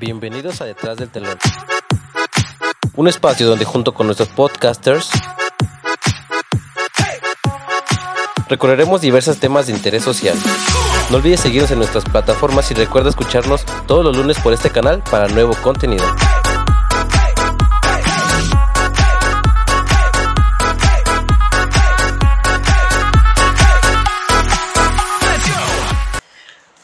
Bienvenidos a Detrás del Telón. Un espacio donde junto con nuestros podcasters recorreremos diversos temas de interés social. No olvides seguirnos en nuestras plataformas y recuerda escucharnos todos los lunes por este canal para nuevo contenido.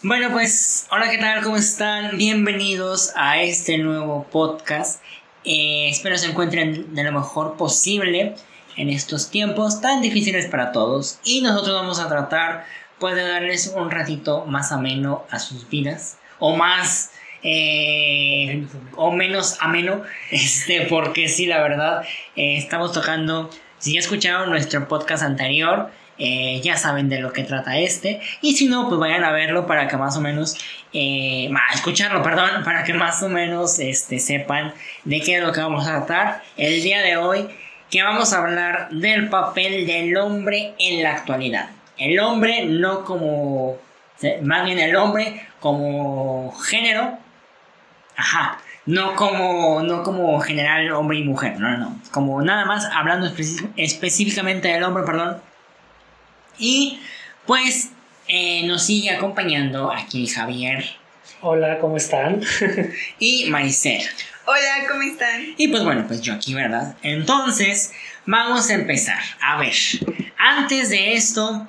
Bueno, pues, hola, ¿qué tal? ¿Cómo están? Bienvenidos a este nuevo podcast. Eh, espero se encuentren de lo mejor posible en estos tiempos tan difíciles para todos. Y nosotros vamos a tratar, pues, de darles un ratito más ameno a sus vidas. O más, eh, o menos ameno. Este, porque sí, la verdad, eh, estamos tocando. Si ya escucharon nuestro podcast anterior, eh, ya saben de lo que trata este. Y si no, pues vayan a verlo para que más o menos, eh, escucharlo, perdón, para que más o menos este, sepan de qué es lo que vamos a tratar el día de hoy. Que vamos a hablar del papel del hombre en la actualidad. El hombre no como, más bien el hombre como género. Ajá, no como, no como general hombre y mujer, no, no, no. Como nada más hablando específicamente del hombre, perdón y pues eh, nos sigue acompañando aquí Javier. Hola, ¿cómo están? y Maricel. Hola, ¿cómo están? Y pues bueno, pues yo aquí, ¿verdad? Entonces, vamos a empezar. A ver, antes de esto,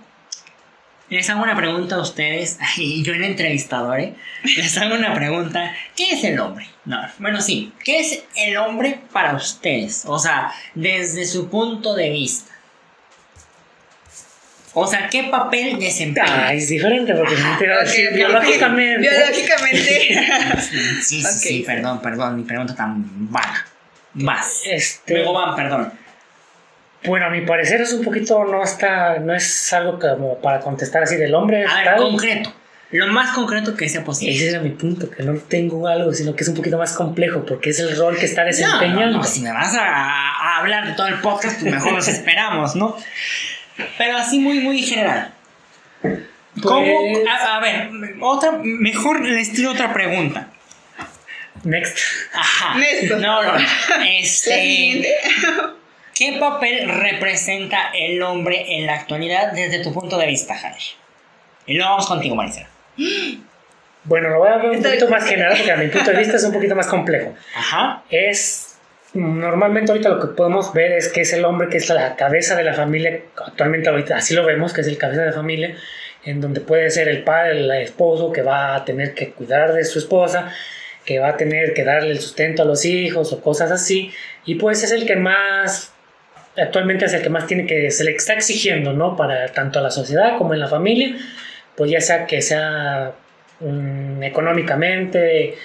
les hago una pregunta a ustedes, y yo el entrevistador, ¿eh? Les hago una pregunta. ¿Qué es el hombre? No, bueno, sí. ¿Qué es el hombre para ustedes? O sea, desde su punto de vista. O sea, ¿qué papel desempeña? Ah, es diferente porque te iba a decir biológicamente. Biológicamente. sí, sí, sí, perdón, perdón, mi pregunta tan vaga. Más. Este, Luego van, perdón. Bueno, a mi parecer es un poquito, no está, no es algo como para contestar así del hombre. A ver, concreto. Lo más concreto que sea posible. Ese era mi punto, que no tengo algo, sino que es un poquito más complejo, porque es el rol que está desempeñando. No, no, si me vas a, a hablar de todo el podcast, pues mejor nos esperamos, ¿no? Pero así muy, muy general. ¿Cómo? Pues- a, ver, otra, mejor les tiro otra pregunta. Next. Ajá. Next. No, no. Este. ¿Qué papel representa el hombre en la actualidad desde tu punto de vista, Javier? Y luego vamos contigo, Maricela. Bueno, lo voy a ver un poquito más general porque a mi punto de vista es un poquito más complejo. Ajá. Es normalmente ahorita lo que podemos ver es que es el hombre que es la cabeza de la familia, actualmente ahorita así lo vemos, que es el cabeza de la familia, en donde puede ser el padre, el esposo que va a tener que cuidar de su esposa, que va a tener que darle el sustento a los hijos o cosas así, y pues es el que más, actualmente es el que más tiene que, se le está exigiendo, ¿no? Para tanto a la sociedad como en la familia, pues ya sea que sea um, económicamente,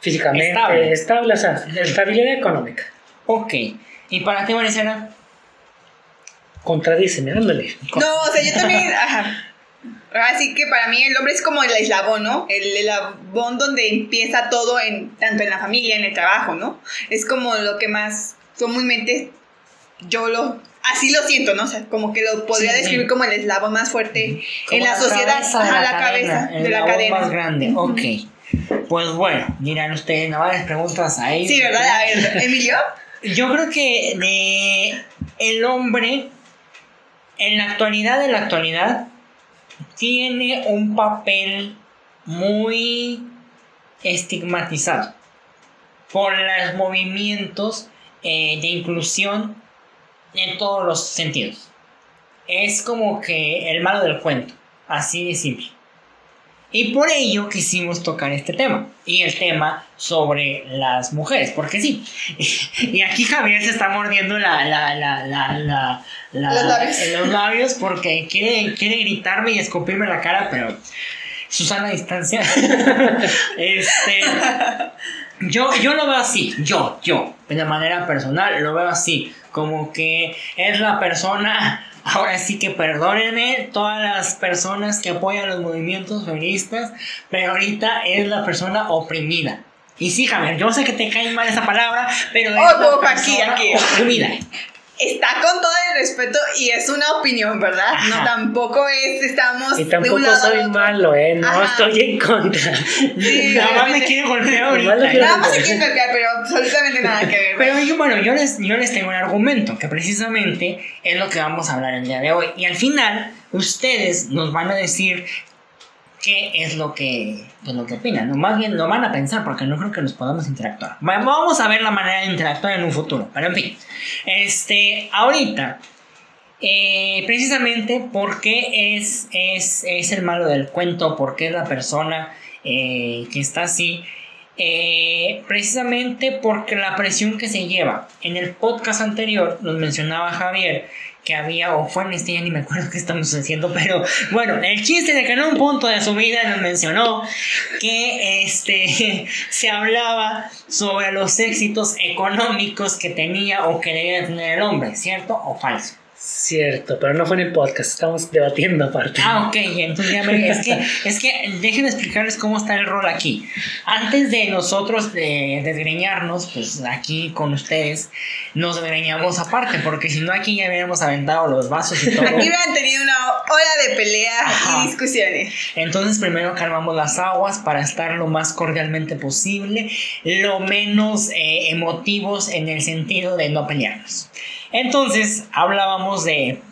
físicamente estable. o sea, estabilidad económica. Ok. ¿Y para ti, Maricela? Contradíceme, ándale. No, o sea, yo también, ajá. Así que para mí el hombre es como el eslabón, ¿no? El eslabón donde empieza todo, en, tanto en la familia, en el trabajo, ¿no? Es como lo que más comúnmente yo lo... Así lo siento, ¿no? O sea, como que lo podría describir como el eslabón más fuerte en la, sociedad, ajá, la, cabeza de la cadena. más grande, ok. Pues bueno, dirán ustedes, no varias preguntas ahí. Sí, ¿verdad? A ver, Emilio. Yo creo que el hombre en la actualidad, en la actualidad, tiene un papel muy estigmatizado por los movimientos eh, de inclusión en todos los sentidos. Es como que el malo del cuento, así de simple. Y por ello quisimos tocar este tema. Y el tema sobre las mujeres, porque sí. Y aquí Javier se está mordiendo la, la, la, la, los, labios. los labios porque quiere, quiere gritarme y escupirme la cara, pero Susana distancia. este, yo, yo lo veo así, yo, yo, de manera personal, lo veo así, como que es la persona Ahora sí que perdónenme todas las personas que apoyan los movimientos feministas, pero ahorita es la persona oprimida. Y sí, Javier, yo sé que te cae mal esa palabra, pero es oh, la aquí, aquí. oprimida. Está con todo el respeto y es una opinión, ¿verdad? No Ajá. tampoco es, estamos Y de un tampoco lado soy otro. malo, ¿eh? No Ajá. estoy en contra. Sí, Nada más me obviamente. quiere golpear ahorita. Nada más se quiere golpear, pero absolutamente nada que ver. Pero yo, bueno, yo les, yo les tengo un argumento que precisamente es lo que vamos a hablar el día de hoy. Y al final, ustedes nos van a decir qué es lo que, pues, lo que opinan. No, más bien lo van a pensar porque no creo que nos podamos interactuar. Va- Vamos a ver la manera de interactuar en un futuro. Pero en fin, este, ahorita, eh, precisamente porque es, es, es el malo del cuento, porque es la persona eh, que está así. Eh, precisamente porque la presión que se lleva. En el podcast anterior nos mencionaba Javier que había, o fue en este, ya ni me acuerdo qué estamos haciendo, pero bueno, el chiste de que en un punto de su vida nos mencionó que este, se hablaba sobre los éxitos económicos que tenía o que debía tener el hombre, ¿cierto o falso? Cierto, pero no fue en el podcast, estamos debatiendo aparte. Ah, ok, entonces ya me... Es que, es que déjenme explicarles cómo está el rol aquí. Antes de nosotros de desgreñarnos, pues aquí con ustedes nos desgreñamos aparte, porque si no aquí ya hubiéramos aventado los vasos y todo. Aquí hubieran tenido una hora de pelea Ajá. y discusiones. Entonces primero calmamos las aguas para estar lo más cordialmente posible, lo menos eh, emotivos en el sentido de no pelearnos. Entonces hablábamos de,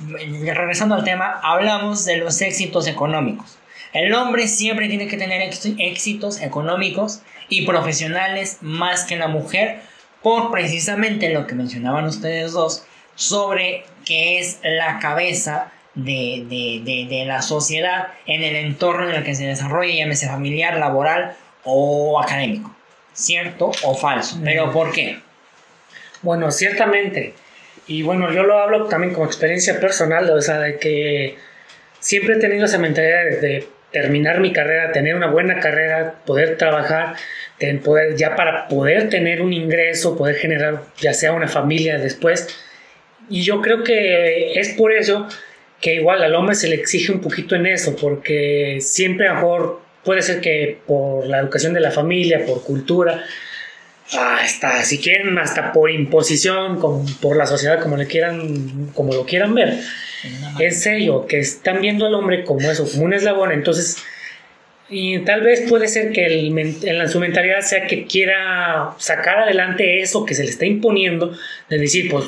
regresando al tema, hablamos de los éxitos económicos. El hombre siempre tiene que tener éx- éxitos económicos y profesionales más que la mujer por precisamente lo que mencionaban ustedes dos sobre que es la cabeza de, de- de- de la sociedad en el entorno en el que se desarrolla, llámese familiar, laboral o académico. ¿Cierto o falso? ¿Pero por qué? Bueno, ciertamente. Y bueno, yo lo hablo también como experiencia personal, o sea, de que siempre he tenido esa mentalidad de, terminar mi carrera, tener una buena carrera, poder trabajar, poder, ya para poder tener un ingreso, poder generar ya sea una familia después. Y yo creo que es por eso que igual al hombre se le exige un poquito en eso, porque siempre a lo mejor puede ser que por la educación de la familia, por cultura, hasta si quieren hasta por imposición por la sociedad como le quieran como lo quieran ver. Es ello que están viendo al hombre como eso como un eslabón. Entonces y tal vez puede ser que el en la- su mentalidad sea que quiera sacar adelante eso que se le está imponiendo de decir pues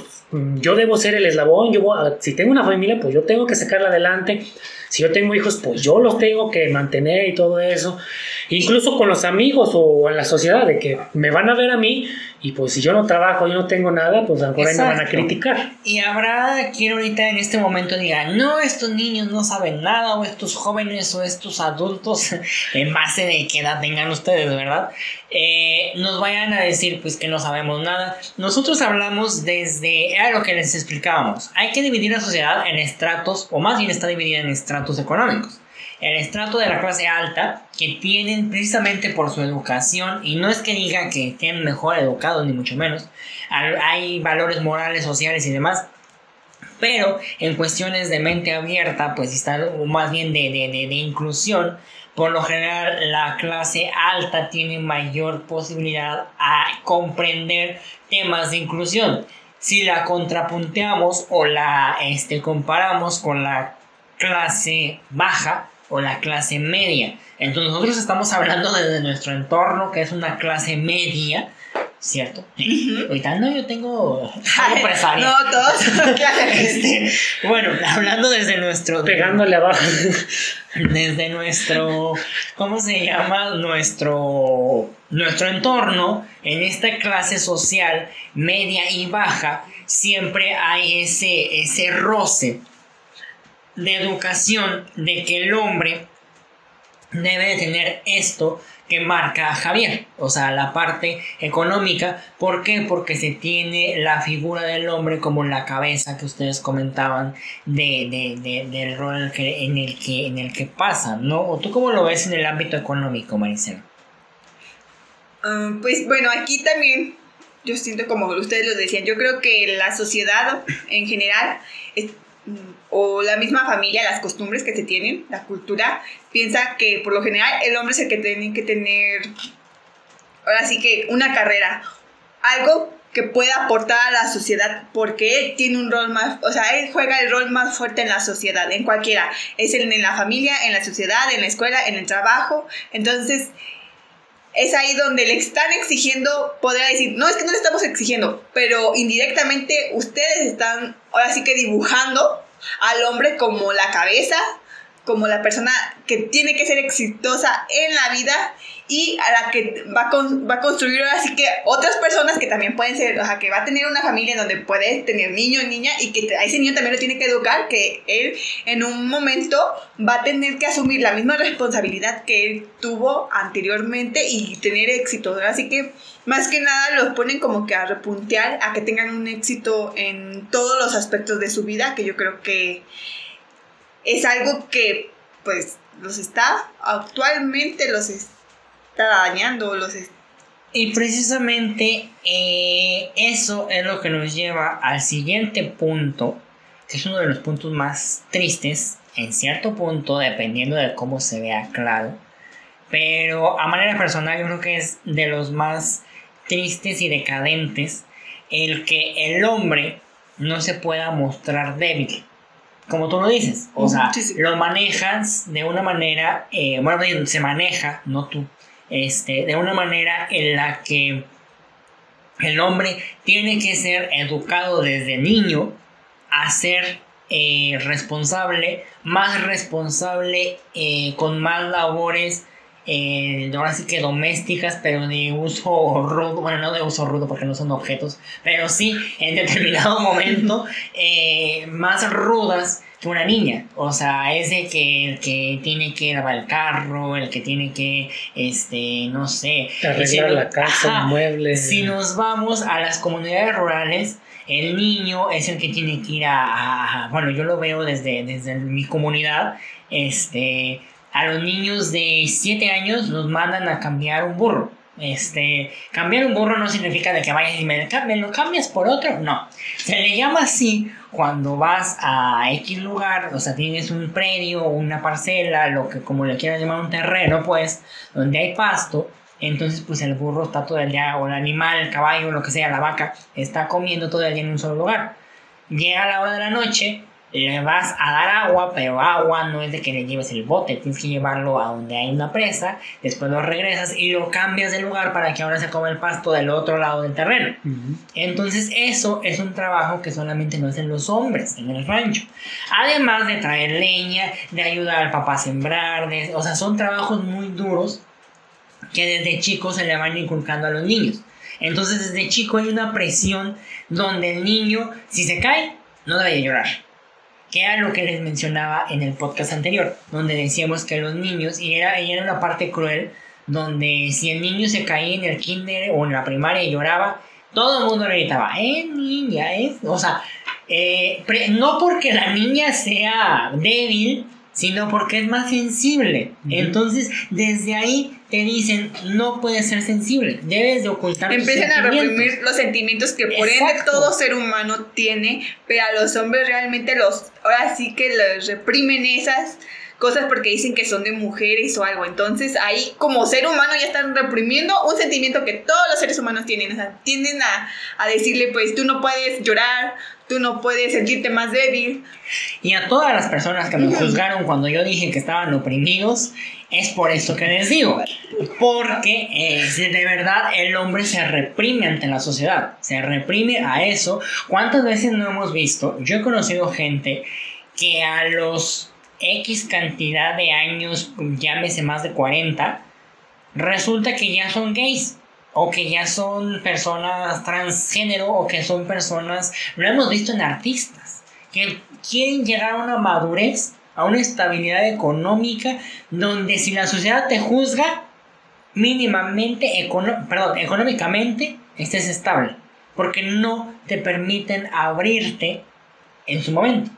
yo debo ser el eslabón yo voy a- si tengo una familia pues yo tengo que sacarla adelante. Si yo tengo hijos pues yo los tengo que mantener y todo eso incluso con los amigos o en la sociedad de que me van a ver a mí y pues si yo no trabajo yo no tengo nada pues a lo mejor ahí me van a criticar Y habrá quien ahorita en este momento diga, no, estos niños no saben nada, o estos jóvenes o estos adultos, en base de qué edad tengan ustedes, ¿verdad? Eh, nos vayan a decir pues que no sabemos nada. Nosotros hablamos desde, era lo que les explicábamos, hay que dividir la sociedad en estratos, o más bien está dividida en estratos económicos. El estrato de la clase alta, que tienen precisamente por su educación, y no es que diga que estén mejor educados, ni mucho menos, hay- valores morales, sociales y demás, pero en cuestiones de mente abierta, pues está o más bien de, de, de, de inclusión. Por lo general, la clase alta tiene mayor posibilidad a comprender temas de inclusión. Si la contrapunteamos o la este, comparamos con la clase baja o la clase media. Entonces nosotros estamos hablando desde nuestro entorno, que es una clase media, ¿cierto? Ahorita no, yo tengo... empresario. No, todos. Este, bueno, hablando desde nuestro pegándole abajo desde nuestro ¿cómo se llama? nuestro nuestro entorno en esta clase social media y baja siempre hay ese ese roce de educación de que el hombre debe de tener esto que marca a Javier, o sea, la parte económica. ¿Por qué? Porque se tiene la figura del hombre como la cabeza que ustedes comentaban de, de- de- del rol que, en, el que, en el que pasa, ¿no? ¿O tú cómo lo ves en el ámbito económico, Maricela? Ah, pues bueno, aquí también yo siento como ustedes lo decían, yo creo que la sociedad en general o la misma familia, las costumbres que se tienen, la cultura, piensa que por lo general el hombre es el que tiene que tener, ahora sí que una carrera, algo que pueda aportar a la sociedad porque él tiene un rol más, o sea, él juega el rol más fuerte en la sociedad, en cualquiera, es en, en la familia, en la sociedad, en la escuela, en el trabajo, entonces es ahí donde le están exigiendo, podría decir, no es que no le estamos exigiendo, pero indirectamente ustedes están ahora sí que dibujando al hombre como la cabeza, como la persona que tiene que ser exitosa en la vida y a la que va a, va a construir así que otras personas que también pueden ser, o sea, que va a tener una familia donde puede tener niño, niña y que a ese niño también lo tiene que educar, que él en un momento va a tener que asumir la misma responsabilidad que él tuvo anteriormente y tener éxito. Así que más que nada los ponen como que a repuntear, a que tengan un éxito en todos los aspectos de su vida, que yo creo que es algo que pues los está actualmente los está dañando los y precisamente eh, eso es lo que nos lleva al siguiente punto que es uno de los puntos más tristes en cierto punto dependiendo de cómo se vea claro. Pero a manera personal yo creo que es de los más tristes y decadentes el que el hombre no se pueda mostrar débil como tú lo dices, o sea, lo manejas de una manera, eh, bueno, se maneja, no tú, este, de una manera en la que el hombre tiene que ser educado desde niño a ser eh, responsable, más responsable, eh, con más labores eh, ahora sí que domésticas, pero de uso rudo, bueno, no de uso rudo porque no son objetos, pero sí en determinado momento eh, más rudas que una niña. O sea, es de que el que tiene que lavar el carro, el que tiene que, este, no sé, arreglar la casa, muebles. Si nos vamos a las comunidades rurales, el niño es el que tiene que ir a, a, bueno, yo lo veo desde, desde mi comunidad, este, a los niños de 7 años los mandan a cambiar un burro. Este, cambiar un burro no significa de que vayas y me, lo cambias por otro, no. Se le llama así cuando vas a X lugar, o sea, tienes un predio, una parcela, lo que como le quieras llamar un terreno, pues, donde hay pasto, entonces pues el burro está todo el día, o el animal, el caballo, lo que sea, la vaca, está comiendo todo el día en un solo lugar. Llega la hora de la noche, le vas a dar agua, pero agua no es de que le lleves el bote, tienes que llevarlo a donde hay una presa, después lo regresas y lo cambias de lugar para que ahora se coma el pasto del otro lado del terreno. Entonces eso es un trabajo que solamente no hacen los hombres en el rancho. Además de traer leña, de ayudar al papá a sembrar, o sea, son trabajos muy duros que desde chicos se le van inculcando a los niños. Entonces desde chico hay una presión donde el niño, si se cae, no debe llorar que era lo que les mencionaba en el podcast anterior, donde decíamos que los niños, y era, y era una parte cruel, donde si el niño se caía en el kinder o en la primaria y lloraba, todo el mundo le gritaba, eh, niña, es, o sea, eh, no porque la niña sea débil, sino porque es más sensible. Entonces, desde ahí te dicen, no puedes ser sensible, debes de ocultar Empiezan a reprimir los sentimientos que por ende todo ser humano tiene, pero a los hombres realmente los, ahora sí que los reprimen esas cosas porque dicen que son de mujeres o algo. Entonces ahí como ser humano ya están reprimiendo un sentimiento que todos los seres humanos tienen. O sea, tienden a, a decirle pues tú no puedes llorar, tú no puedes sentirte más débil. Y a todas las personas que me juzgaron cuando yo dije que estaban oprimidos, es por eso que les digo. Porque eh, de verdad el hombre se reprime ante la sociedad. Se reprime a eso. ¿Cuántas veces no hemos visto? Yo he conocido gente que a los X cantidad de años, llámese más de 40, resulta que ya son gays o que ya son personas transgénero o que son personas, lo hemos visto en artistas, que quieren llegar a una madurez, a una estabilidad económica, donde si la sociedad te juzga, mínimamente, perdón, económicamente, estés estable, porque no te permiten abrirte en su momento.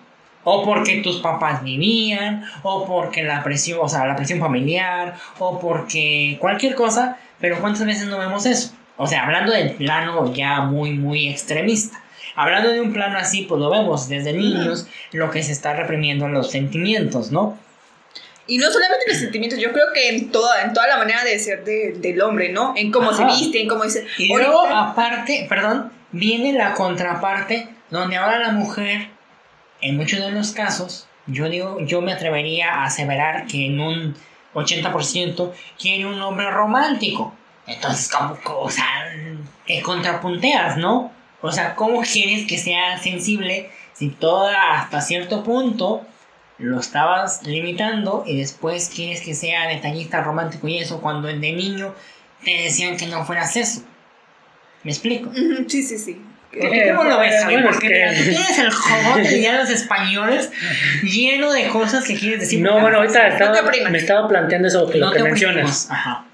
O porque tus papás vivían, o porque la presión, o sea, la presión familiar, o porque cualquier cosa, pero ¿cuántas veces no vemos eso? O sea, hablando del plano ya muy, muy extremista. Hablando de un plano así, pues lo vemos desde niños, lo que se está reprimiendo en los sentimientos, ¿no? Y no solamente los sentimientos, yo creo que en toda, en toda la manera de ser del hombre, ¿no? En cómo se viste, en cómo dice. Y luego, aparte, perdón, viene la contraparte donde ahora la mujer, en muchos de los casos, yo digo, yo me atrevería a aseverar que en un 80% quiere un hombre romántico. Entonces, como, o sea, te contrapunteas, ¿no? O sea, ¿cómo quieres que sea sensible si todo hasta cierto punto lo estabas limitando y después quieres que sea detallista, romántico y eso cuando de niño te decían que no fueras eso? ¿Me explico? Sí, sí, sí. ¿Cómo lo ves, Javi? es Porque que- mira, tú tienes el jogote de los españoles lleno de cosas que quieres decir. No, bueno, ahorita estaba- me estaba planteando eso que No lo que mencionas. Ajá.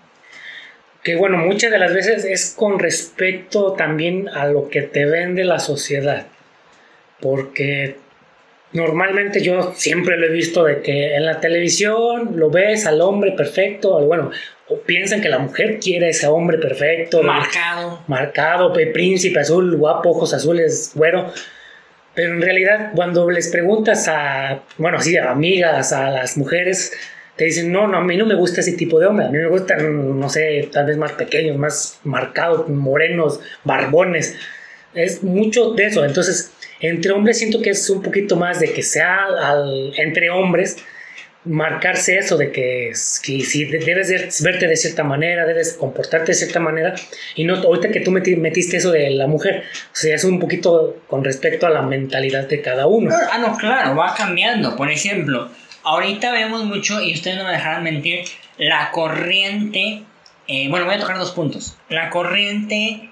Que bueno, muchas de las veces es con respecto también a lo que te vende la sociedad. Porque normalmente yo siempre lo he visto de que en la televisión lo ves al hombre perfecto, bueno, o piensan que la mujer quiere ese hombre perfecto, Marcado. marcado, pe- príncipe azul, guapo, ojos azules, güero. Pero en realidad, cuando les preguntas a, bueno, así, a amigas, a las mujeres, te dicen, no, no, a mí no me gusta ese tipo de hombre, a mí me gustan, no sé, tal vez más pequeños, más marcados, morenos, barbones. Es mucho de eso. Entonces, entre hombres siento que es un poquito más de que sea al- entre hombres marcarse eso de que, que si de- debes de verte de cierta manera, debes comportarte de cierta manera y no ahorita que tú meti- metiste eso de la mujer, o sea, es un poquito con respecto a la mentalidad de cada uno. Ah, no, claro, va cambiando. Por ejemplo, ahorita vemos mucho, y ustedes no me dejarán mentir, la corriente. eh, bueno, voy a tocar dos puntos. La corriente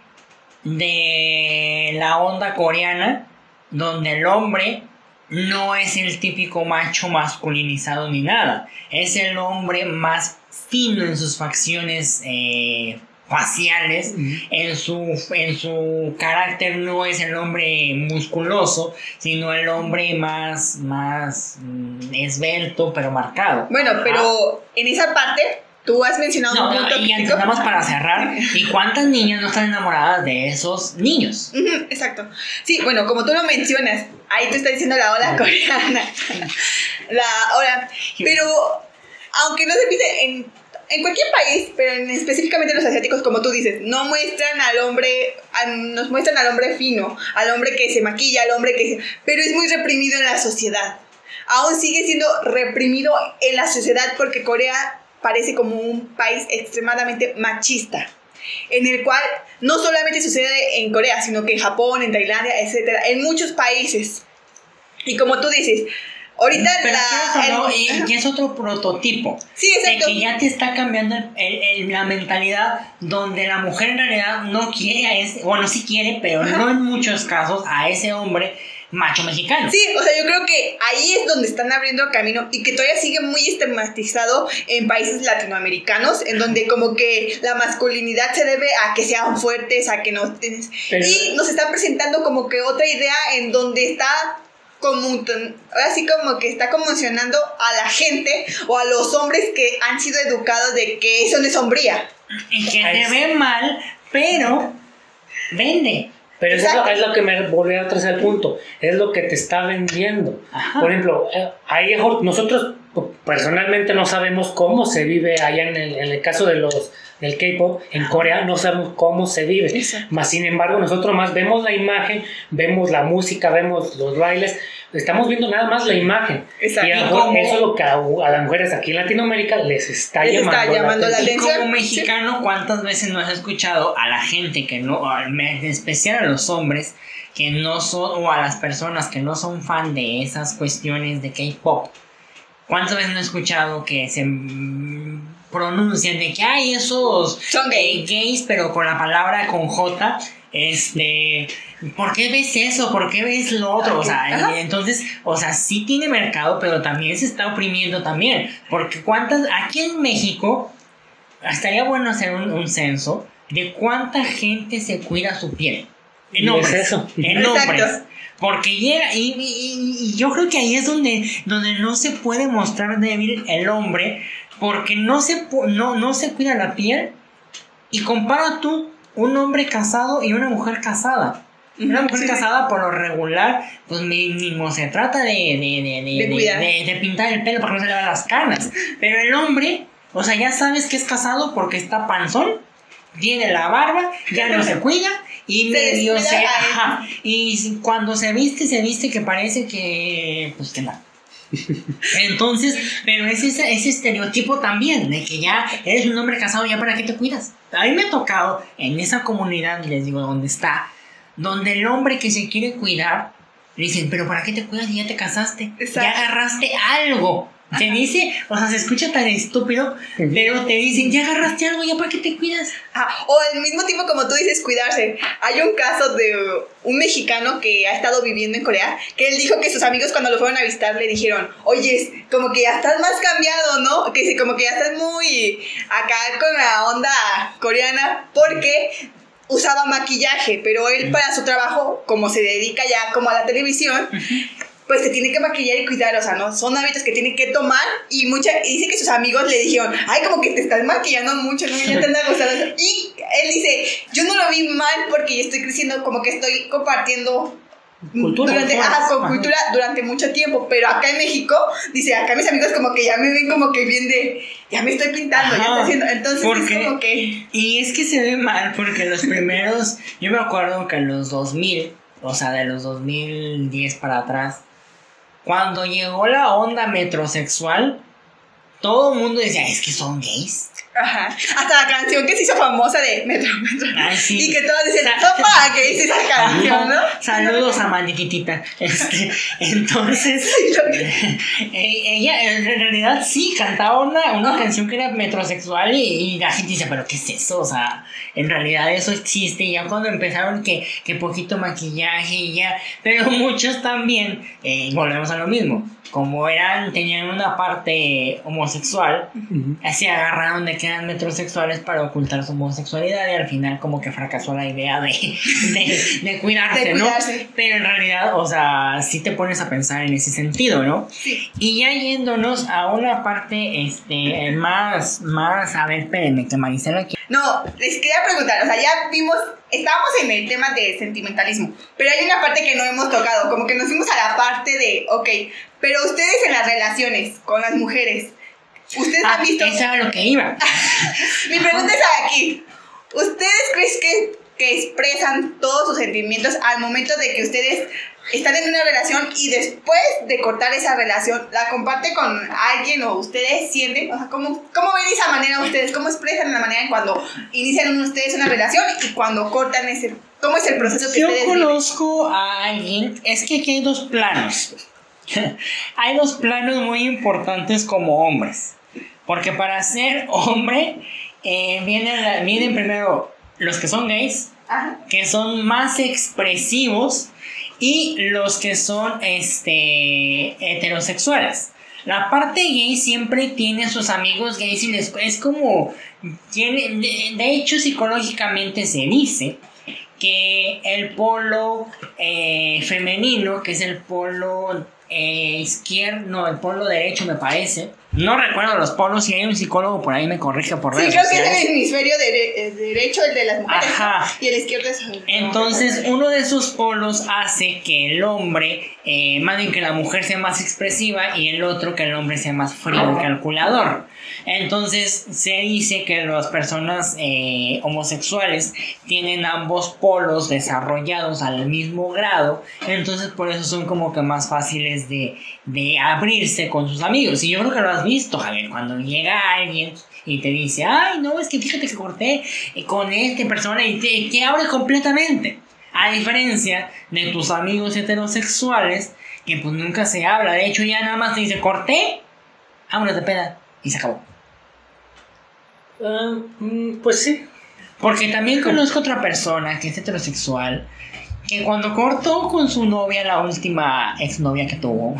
de la onda coreana, donde el hombre no es el típico macho masculinizado ni nada. Es el hombre más fino en sus facciones eh, faciales. En su, en su carácter no es el hombre musculoso, sino el hombre más, más mm, esbelto pero marcado. Bueno, pero en esa parte, tú has mencionado No, un no, punto y antes, nada más para cerrar, ¿y cuántas niñas no están enamoradas de esos niños? Exacto. Sí, bueno, como tú lo mencionas, ahí te está diciendo la ola coreana. La ola. Pero, aunque no se pide en, en cualquier país, pero en, específicamente los asiáticos, como tú dices, no muestran al hombre, al- nos muestran al hombre fino, al hombre que se maquilla, al hombre que se... Pero es muy reprimido en la sociedad. Aún sigue siendo reprimido en la sociedad porque Corea parece como un país extremadamente machista en el cual no solamente sucede en Corea, sino que en Japón, en Tailandia, etcétera, en muchos países. Y como tú dices, ahorita Pero la no, el- y, y es otro prototipo. Sí, de exacto. que ya te está cambiando el- el- la mentalidad donde la mujer en realidad no quiere a ese, bueno, sí quiere, pero Ajá. no en muchos casos a ese hombre macho mexicano. Sí, o sea, yo creo que ahí es donde están abriendo camino y que todavía sigue muy estigmatizado en países latinoamericanos, en donde como que la masculinidad se debe a que sean fuertes, a que no... Pero- Y nos están presentando como que otra idea en donde está ahora sí como que está conmocionando a la gente o a los hombres que han sido educados de que eso no es hombría. Y que se es- ve mal, pero vende. Pero eso es lo, es lo que me volví a traer al punto. Es lo que te está vendiendo. Ajá. Por ejemplo, eh, ahí nosotros personalmente no sabemos cómo se vive allá en el, en el caso de los del K-pop en Corea no sabemos cómo se vive. Exacto. Más sin embargo, nosotros más vemos la imagen, vemos la música, vemos los bailes, estamos viendo nada más la imagen. Exacto. Y a lo Y mejor como- eso es lo que a, a las mujeres aquí en Latinoamérica les está Les está llamando, llamando la atención. como mexicano, ¿cuántas veces no has escuchado a la gente que no, en especial a los hombres que no son, o a las personas que no son fan de esas cuestiones de K-pop? ¿Cuántas veces no he escuchado que se pronuncian de que hay esos Son gay. eh, gays, pero con la palabra con J? Este, ¿por qué ves eso? ¿Por qué ves lo otro? O sea, y entonces, o sea, sí tiene mercado, pero también se está oprimiendo también. Porque cuántas, aquí en México, estaría bueno hacer un, un censo de cuánta gente se cuida su piel. En Y es hombres. eso. En Exacto. hombres. Porque llega, y, y- y- y yo creo que ahí es donde, donde no se puede mostrar débil el hombre, porque no se, no, no se cuida la piel. Y compara tú un hombre casado y una mujer casada. Una mujer Sí. casada por lo regular, pues mínimo se trata de, de, de, de, De cuidar. de- de pintar el pelo para que no se le vean las canas. Pero el hombre, o sea, ya sabes que es casado porque está panzón, tiene la barba, ya no se cuida y medio se... ajá, y cuando se viste, se viste que parece que... Pues que no. Entonces, pero es ese, ese estereotipo también, de que ya eres un hombre casado, ya para qué te cuidas. A mí me ha tocado en esa comunidad, les digo, donde está, donde el hombre que se quiere cuidar, le dicen, pero ¿para qué te cuidas si ya te casaste? Exacto. Ya agarraste algo. Te dice, o sea, se escucha tan estúpido, pero te dicen, ya agarraste algo, ya para qué te cuidas. Ah, o al mismo tiempo como tú dices, cuidarse. Hay un caso de un mexicano que ha estado viviendo en Corea, que él dijo que sus amigos cuando lo fueron a visitar le dijeron, oye, como que ya estás más cambiado, ¿no? Que sí, como que ya estás muy acá con la onda coreana, porque usaba maquillaje, pero él para su trabajo, como se dedica ya como a la televisión, pues se tiene que maquillar y cuidar, o sea, ¿no? Son hábitos que tiene que tomar y mucha, y dice que sus amigos le dijeron, ay, como que te estás maquillando mucho, ¿no? Ya te anda gustando. Y él dice, yo no lo vi mal porque yo estoy creciendo, como que estoy compartiendo Cultura, durante, ajá, con Ajá. cultura durante mucho tiempo, pero acá en México, dice, acá mis amigos como que ya me ven como que bien de, ya me estoy pintando, ya estoy haciendo, entonces Porque- es como que... Y es que se ve mal porque los primeros, yo me acuerdo que en los 2000, o sea, de los 2010 para atrás, cuando llegó la onda metrosexual, todo el mundo decía, es que son gays. Ajá. Hasta la canción que se hizo famosa de Metro Metro. Ay, sí. Y que todos dicen, toma, que dice esa canción, ¿no? Saludos a Maniquitita. Este, entonces, eh, ella en realidad sí cantaba una, una canción que era metrosexual y, y la gente dice, pero ¿qué es eso? O sea, en realidad eso existe. Y ya cuando empezaron que, que poquito maquillaje y ya, pero muchos también, eh, volvemos a lo mismo. Como eran, tenían una parte homosexual, Ujú. se agarraron de que eran metrosexuales para ocultar su homosexualidad y al final como que fracasó la idea de, de, de cuidarse, ¿no? cuidarse. Pero en realidad, o sea, sí te pones a pensar en ese sentido, ¿no? Sí. Y ya yéndonos a una parte este, más, más, a ver, espérenme, que Maricela aquí. No, les quería preguntar, o sea, ya vimos, estábamos en el tema de sentimentalismo, pero hay una parte que no hemos tocado, como que nos fuimos a la parte de, ok, pero ustedes en las relaciones con las mujeres, ¿ustedes Ah, han visto? eso era lo que iba. Mi pregunta es aquí, ¿ustedes creen que, que expresan todos sus sentimientos al momento de que ustedes están en una relación y después de cortar esa relación, la comparte con alguien o ustedes sienten, o sea, ¿cómo, cómo ven esa manera ustedes? ¿Cómo expresan la manera en cuando inician ustedes una relación y cuando cortan ese, cómo es el proceso que Yo ustedes viven? conozco a alguien, es que aquí hay dos planos. hay dos planos muy importantes como hombres. Porque para ser hombre, eh, vienen, vienen primero los que son gays, Ajá. que son más expresivos, y los que son este, heterosexuales. La parte gay siempre tiene a sus amigos gays y les- es como, tiene, de, de hecho psicológicamente se dice que el polo eh, femenino, que es el polo eh, izquierdo, no, el polo derecho me parece. No recuerdo los polos, si hay un psicólogo por ahí me corrige por Sí, redes creo que es el hemisferio dere- eh, derecho, el de las mujeres. Ajá. y el izquierdo es el... Entonces, uno de esos polos hace que el hombre, eh, más bien que la mujer sea más expresiva y el otro que el hombre sea más frío y calculador. Entonces, se dice que las personas eh, homosexuales tienen ambos polos desarrollados al mismo grado, entonces por eso son como que más fáciles de, de abrirse con sus amigos. Y yo creo que lo has visto, Javier, cuando llega alguien y te dice, ay, no, es que fíjate que corté eh, con esta persona y te, abre completamente. A diferencia de tus amigos heterosexuales, que pues nunca se habla. De hecho, ya nada más te dice, corté, vámonos de peda. Y se acabó. Ah, mm, pues sí. Porque también conozco otra persona que es heterosexual, que cuando cortó con su novia, la última exnovia que tuvo,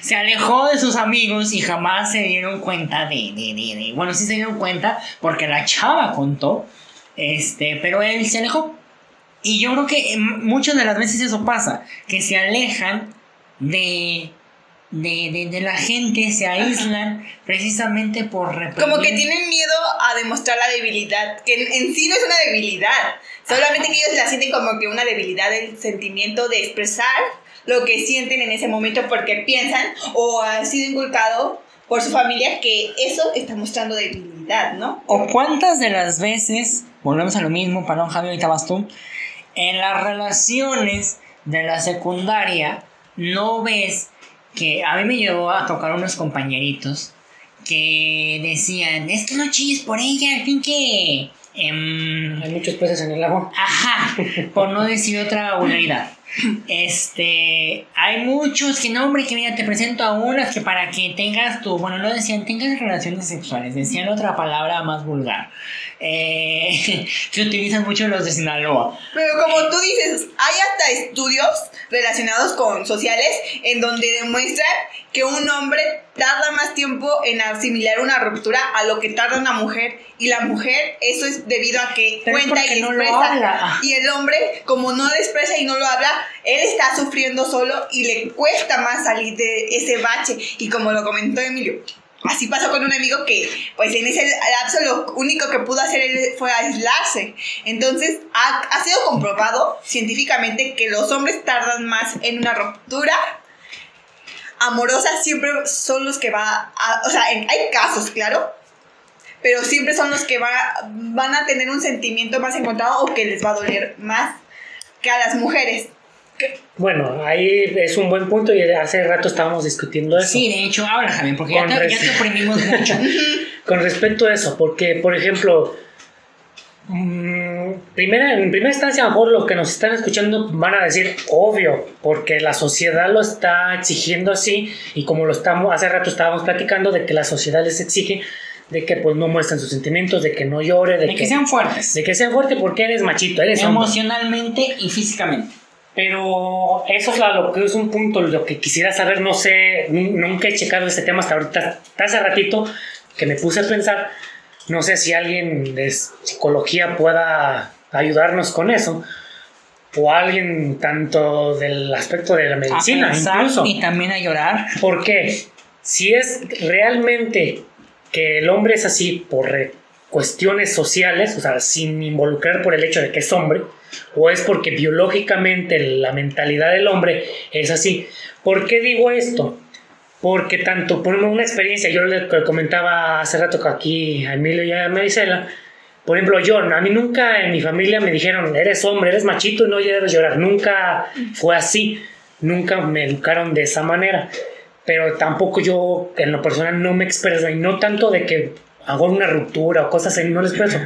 se alejó de sus amigos y jamás se dieron cuenta de, de, de- bueno, sí se dieron cuenta porque la chava contó, este, pero él se alejó. Y yo creo que mm, muchas de las veces eso pasa, que se alejan de, de, de, de la gente, se aíslan precisamente por reprimir. Como que tienen miedo a demostrar la debilidad, que en, en sí no es una debilidad, solamente que ellos la sienten como que una debilidad del sentimiento de expresar lo que sienten en ese momento porque piensan o ha sido inculcado por su familia que eso está mostrando debilidad, ¿no? ¿O cuántas de las veces volvemos a lo mismo, perdón Javi, ahorita vas tú. En las relaciones de la secundaria, no ves que a mí me llevó a tocar unos compañeritos que decían, es que no chilles por ella, al fin que... em, Hay muchos peces en el agua. Ajá, por no decir otra vulgaridad. Este, hay muchos que no, hombre, que mira, te presento a unas que para que tengas tu, bueno, no decían tengas relaciones sexuales, decían otra palabra más vulgar. Eh, se utilizan mucho los de Sinaloa. Pero como tú dices, hay hasta estudios relacionados con sociales en donde demuestran que un hombre tarda más tiempo en asimilar una ruptura a lo que tarda una mujer y la mujer eso es debido a que Pero cuenta y no expresa. y el hombre como no lo expresa y no lo habla él está sufriendo solo y le cuesta más salir de ese bache. Y como lo comentó Emilio Así pasó con un amigo que, pues en ese lapso lo único que pudo hacer él fue aislarse. Entonces, ha, ha sido comprobado científicamente que los hombres tardan más en una ruptura amorosa, siempre son los que va a, o sea, en- hay casos, claro, pero siempre son los que va, van a tener un sentimiento más encontrado o que les va a doler más que a las mujeres. Bueno, ahí es un buen punto y hace rato estábamos discutiendo eso. Sí, de hecho, habla Javier, porque ya te oprimimos mucho. Con respecto a eso, porque, por ejemplo, mm, primera, en primera instancia, a lo mejor los que nos están escuchando van a decir, obvio, porque la sociedad lo está exigiendo así, y como lo estamos, hace rato estábamos platicando de que la sociedad les exige de que pues no muestren sus sentimientos, de que no llore, de, De que sean fuertes. de que sean fuertes porque eres machito, eres hombre. Emocionalmente y físicamente. Pero eso es la- lo que es un punto, lo que quisiera saber, no sé, nu- nunca he checado este tema hasta ahorita, hasta hace ratito que me puse a pensar, no sé si alguien de psicología pueda ayudarnos con eso, o alguien tanto del aspecto de la medicina a pensar incluso. y también a llorar. Porque si es realmente que el hombre es así por cuestiones sociales, o sea, sin involucrar por el hecho de que es hombre, o es porque biológicamente la mentalidad del hombre es así. ¿Por qué digo esto? Porque tanto, por ejemplo, una experiencia, yo le comentaba hace rato que aquí a Emilio y a Marisela, por ejemplo, yo, a mí nunca en mi familia me dijeron, eres hombre, eres machito y no debes llorar. Nunca fue así. Nunca me educaron de esa manera. Pero tampoco yo, en lo personal, no me expreso. Y no tanto de que hago una ruptura o cosas así, no lo expreso.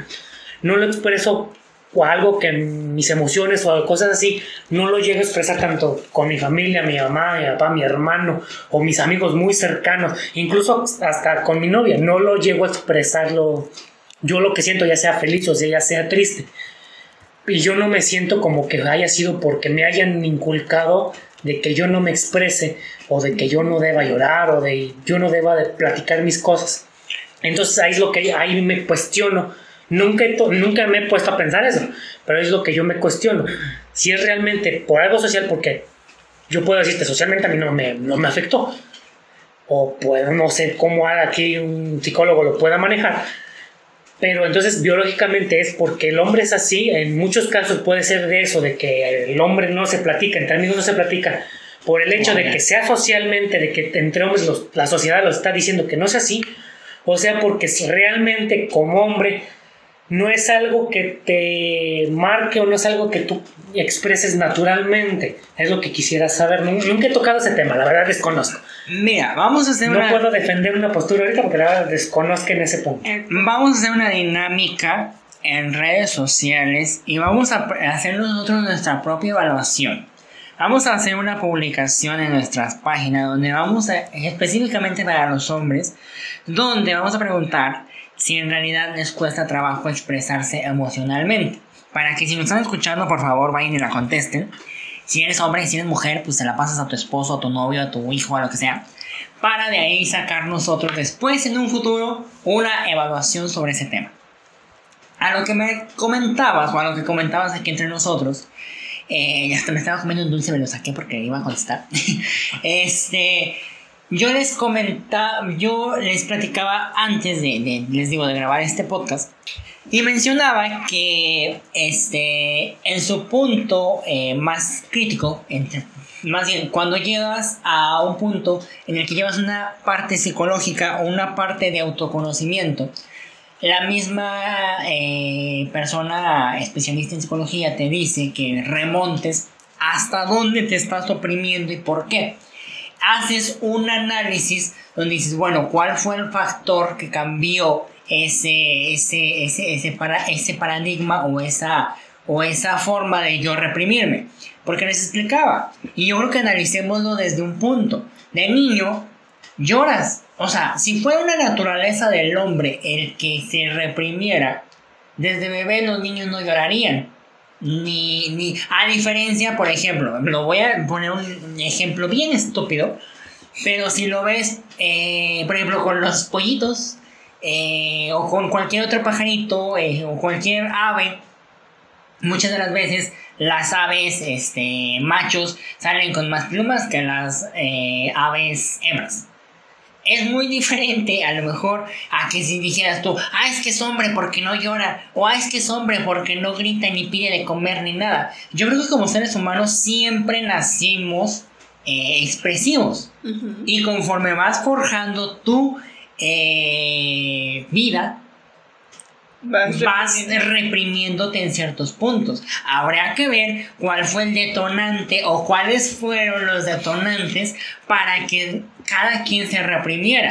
No lo expreso o algo que mis emociones o cosas así no lo llego a expresar tanto con mi familia, mi mamá, mi papá, mi hermano o mis amigos muy cercanos, incluso hasta con mi novia, no lo llego a expresarlo yo lo que siento, ya sea feliz o sea, ya sea triste. Y yo no me siento como que haya sido porque me hayan inculcado de que yo no me exprese o de que yo no deba llorar o de yo no deba de platicar mis cosas. Entonces ahí es lo que ahí me cuestiono. Nunca, nunca me he puesto a pensar eso, pero es lo que yo me cuestiono. Si es realmente por algo social, porque yo puedo decirte socialmente a mí no me, no me afectó. O puedo, no sé cómo aquí un psicólogo lo pueda manejar. Pero entonces biológicamente es porque el hombre es así. En muchos casos puede ser de eso, de que el hombre no se platica, entre amigos no se platica. Por el hecho de que sea socialmente, de que entre hombres los- la sociedad lo está diciendo que no sea así. O sea, porque si realmente como hombre no es algo que te marque o no es algo que tú expreses naturalmente. Es lo que quisiera saber. Nun- Nunca he tocado ese tema, la verdad desconozco. Mira, vamos a hacer No una... puedo defender una postura ahorita porque la verdad desconozco en ese punto. Vamos a hacer una dinámica en redes sociales y vamos a hacer nosotros nuestra propia evaluación. Vamos a hacer una publicación en nuestras páginas donde vamos a, específicamente para los hombres, donde vamos a preguntar si en realidad les cuesta trabajo expresarse emocionalmente. Para que si nos están escuchando, por favor, vayan y la contesten. Si eres hombre si eres mujer, pues se la pasas a tu esposo, a tu novio, a tu hijo, a lo que sea. Para de ahí sacar nosotros después, en un futuro, una evaluación sobre ese tema. A lo que me comentabas, o a lo que comentabas aquí entre nosotros, eh, hasta me estaba comiendo un dulce, me lo saqué porque iba a contestar. este, yo les comentaba, yo les platicaba antes de, les digo, de grabar este podcast, y mencionaba que este, en su punto eh, más crítico, más bien cuando llegas a un punto en el que llevas una parte psicológica o una parte de autoconocimiento, la misma eh, persona especialista en psicología te dice que remontes hasta dónde te estás oprimiendo y por qué. Haces un análisis donde dices, bueno, ¿cuál fue el factor que cambió ese, ese, ese, ese, para, ese paradigma o esa, o esa forma de yo reprimirme? Porque les explicaba. Y yo creo que analicémoslo desde un punto. De niño, lloras. O sea, si fue una naturaleza del hombre el que se reprimiera, desde bebé los niños no llorarían ni, ni, a diferencia, por ejemplo, lo voy a poner un ejemplo bien estúpido, pero si lo ves, eh, por ejemplo, con los pollitos, eh, o con cualquier otro pajarito, eh, o cualquier ave, muchas de las veces las aves este, machos salen con más plumas que las aves hembras es muy diferente a lo mejor a que si dijeras tú, ah, es que es hombre porque no llora, o ah, es que es hombre porque no grita ni pide de comer ni nada. Yo creo que como seres humanos siempre nacimos eh, expresivos. Y conforme vas forjando tu eh, vida, vas, reprimiéndote en ciertos puntos. Habrá que ver cuál fue el detonante o cuáles fueron los detonantes para que cada quien se reprimiera.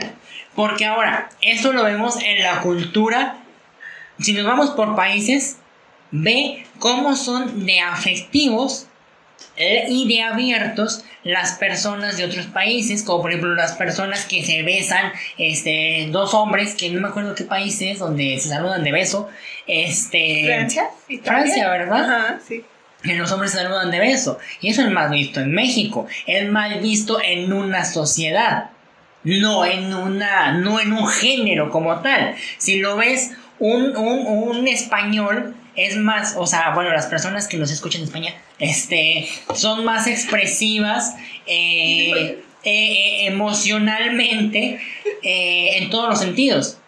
Porque ahora, esto lo vemos en la cultura. Si nos vamos por países, ve cómo son de afectivos y de abiertos las personas de otros países, como por ejemplo las personas que se besan, este, dos hombres, que no me acuerdo qué país es, donde se saludan de beso, este... Francia. Francia, ¿verdad? Ajá, sí. Que los hombres se saludan de beso. Y eso es mal visto en México, es mal visto en una sociedad, no en una, no en un género como tal. Si lo ves, un, un, un español es más, o sea, bueno, las personas que nos escuchan en España, este, son más expresivas eh, eh, eh, emocionalmente en todos los sentidos.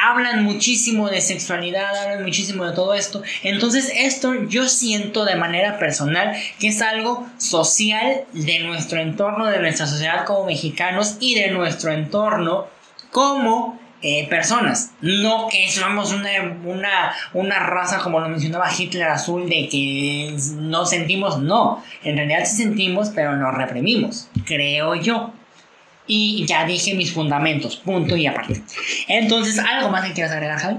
Hablan muchísimo de sexualidad, hablan muchísimo de todo esto. Entonces esto yo siento de manera personal que es algo social de nuestro entorno, de nuestra sociedad como mexicanos y de nuestro entorno como eh, personas. No que somos una, una, una, raza, como lo mencionaba Hitler Azul, de que no sentimos, no. En realidad sí sentimos, pero nos reprimimos, creo yo. Y ya dije mis fundamentos, punto y aparte. Entonces, ¿algo más que quieras agregar, Javi?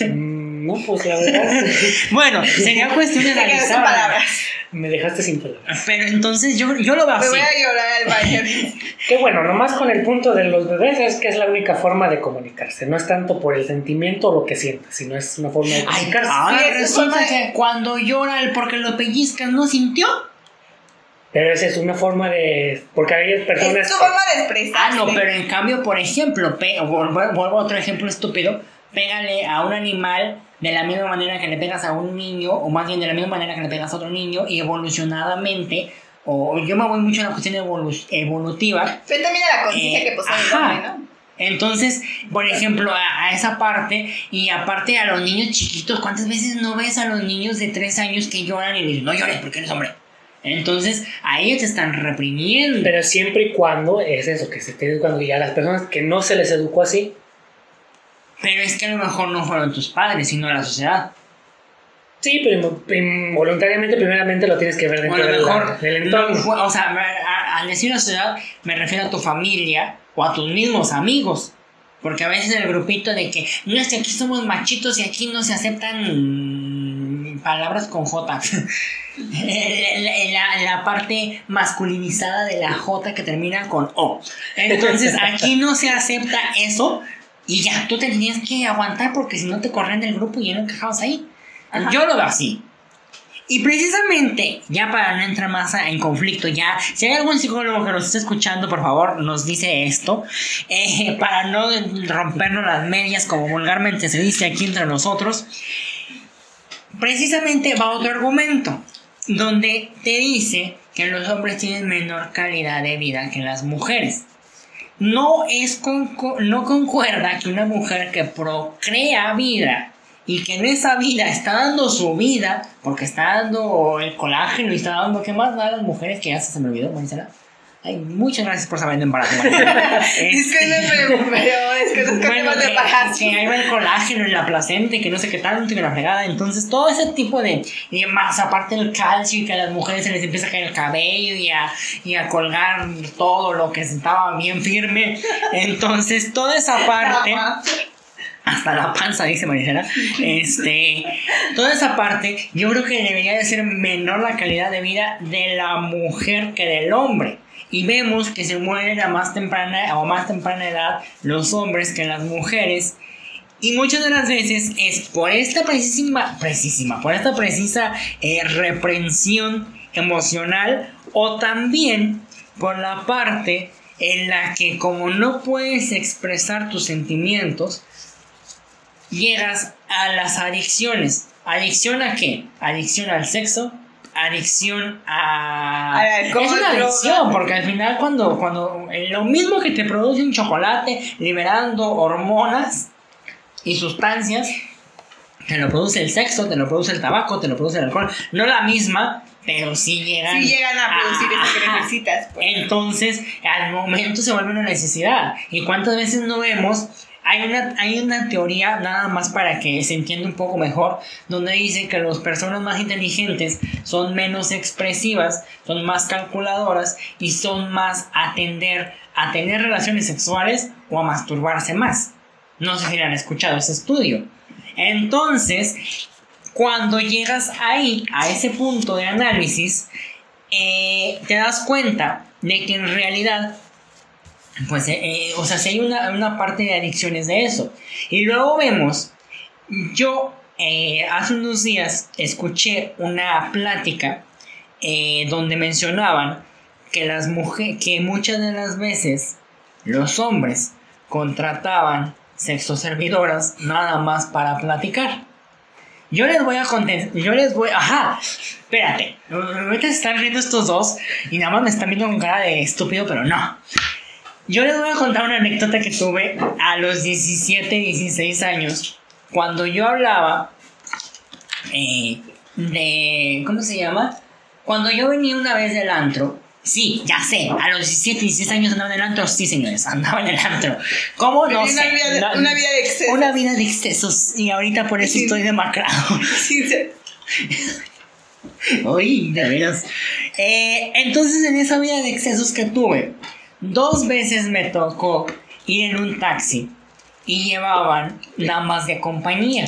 No, pues la verdad. bueno, sería cuestión de analizar. Me dejaste sin palabras. Pero entonces yo, yo lo veo Me voy a llorar al baño. Qué bueno, nomás con el punto de los bebés es que es la única forma de comunicarse. No es tanto por el sentimiento o lo que sientes, sino es una forma de comunicarse. Ay, ahora resulta que cuando llora el porque lo pellizcan no sintió. Pero esa es una forma de. Porque hay personas. Es tu forma de expresar. Ah, no, pero en cambio, por ejemplo, vuelvo a otro ejemplo estúpido. Pégale a un animal de la misma manera que le pegas a un niño, o más bien de la misma manera que le pegas a otro niño, y evolucionadamente, o yo me voy mucho a la cuestión evolutiva. Pero también a la conciencia que posee el hombre, ¿no? Entonces, por ejemplo, a, esa parte, y aparte a los niños chiquitos, ¿cuántas veces no ves a los niños de 3 años que lloran y le dicen, no llores porque eres hombre? Entonces, a ellos te están reprimiendo. Pero siempre y cuando es eso, que se esté educando. Y a las personas que no se les educó así. Pero es que a lo mejor no fueron tus padres, sino la sociedad. Sí, pero voluntariamente, primeramente lo tienes que ver dentro del entorno. o sea, al decir la sociedad, me refiero a tu familia o a tus mismos amigos. Porque a veces el grupito de que, no es que aquí somos machitos y aquí no se aceptan palabras con J. la, la, parte masculinizada de la J que termina con O. Entonces aquí no se acepta eso y ya tú tenías que aguantar porque si no te corren del grupo y ya no encajabas ahí. Yo lo veo así. Y precisamente, ya para no entrar más en conflicto, ya, si hay algún psicólogo que nos esté escuchando, por favor, nos dice esto, eh, para no rompernos las medias, como vulgarmente se dice aquí entre nosotros, precisamente va otro argumento donde te dice que los hombres tienen menor calidad de vida que las mujeres. No, es no concuerda que una mujer que procrea vida y que en esa vida está dando su vida, porque está dando el colágeno y está dando, ¿qué más da las mujeres que ya se me olvidó, Maricela? Ay, muchas gracias por saber de embarazo. Es que no me pero es que los Bueno, de que, embarazo. que ahí va el colágeno en la placenta y que no sé qué tanto y que la fregada. Entonces, todo ese tipo de. Y más aparte del calcio y que a las mujeres se les empieza a caer el cabello y a, y a colgar todo lo que estaba bien firme. Entonces, toda esa parte. hasta la panza, dice Marisela. Este, toda esa parte, yo creo que debería de ser menor la calidad de vida de la mujer que del hombre. Y vemos que se mueren a más temprana o más temprana edad los hombres que las mujeres. Y muchas de las veces es por esta precisísima, precisísima, por esta precisa eh, reprensión emocional o también por la parte en la que como no puedes expresar tus sentimientos, llegas a las adicciones. ¿Adicción a qué? Adicción al sexo, adicción a... Al alcohol, es una adicción, porque al final cuando, cuando eh, lo mismo que te produce un chocolate liberando hormonas y sustancias, te lo produce el sexo, te lo produce el tabaco, te lo produce el alcohol. No la misma, pero sí llegan, Si llegan a producir eso que Ajá. necesitas. pues. Entonces, al momento se vuelve una necesidad. ¿Y cuántas veces no vemos? Hay una, hay una teoría, nada más para que se entienda un poco mejor, donde dice que las personas más inteligentes son menos expresivas, son más calculadoras y son más a tender a tener relaciones sexuales o a masturbarse más. No sé si han escuchado ese estudio. Entonces, cuando llegas ahí, a ese punto de análisis, eh, te das cuenta de que en realidad, pues, eh, eh, o sea, si hay una, una parte de adicciones de eso. Y luego vemos, yo eh, hace unos días escuché una plática donde mencionaban que las mujeres, que muchas de las veces los hombres contrataban sexoservidoras nada más para platicar. Yo les voy a contar, yo les voy, ajá, espérate, ahorita están riendo estos dos y nada más me están viendo con cara de estúpido, pero no. Yo les voy a contar una anécdota que tuve a los 17, 16 años, cuando yo hablaba eh, de, ¿cómo se llama? Cuando yo venía una vez del antro, sí, ya sé, a los 17, 16 años andaba en el antro, sí señores, andaba en el antro. ¿Cómo? No Tenía una sé. vida de- No- una vida de excesos. Una vida de excesos y ahorita por eso Sí. estoy demacrado. Sí, sí. Uy, de veras. Eh, entonces, en esa vida de excesos que tuve, dos veces me tocó ir en un taxi y llevaban damas de compañía.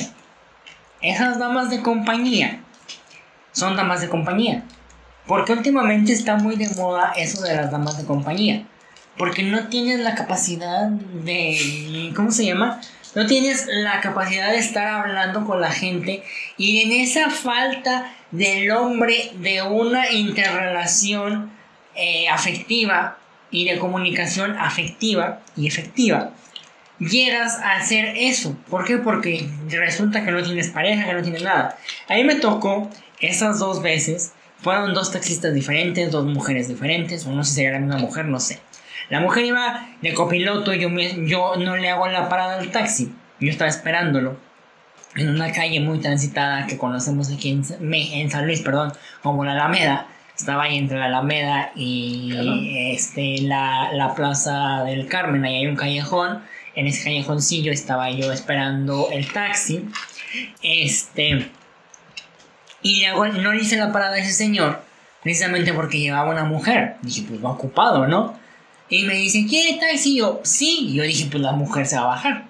Esas damas de compañía son damas de compañía. Porque últimamente está muy de moda eso de las damas de compañía. Porque no tienes la capacidad de... ¿Cómo se llama? No tienes la capacidad de estar hablando con la gente y en esa falta del hombre de una interrelación eh, afectiva y de comunicación afectiva y efectiva, llegas a hacer eso. ¿Por qué? Porque resulta que no tienes pareja, que no tienes nada. A mí me tocó esas dos veces. Fueron dos taxistas diferentes, dos mujeres diferentes, o no sé si sería la misma mujer, no sé. La mujer iba de copiloto, yo, me- yo no le hago la parada al taxi. Yo estaba esperándolo en una calle muy transitada que conocemos aquí en, en San Luis, perdón, como la Alameda. Estaba ahí entre la Alameda y este, la, la Plaza del Carmen. Ahí hay un callejón. En ese callejoncillo estaba yo esperando el taxi. Este. Y luego no le hice la parada a ese señor, precisamente porque llevaba una mujer. Dije, pues va ocupado, ¿no? Y me dice, ¿quiere taxi? Y yo, sí. Y yo dije, pues la mujer se va a bajar.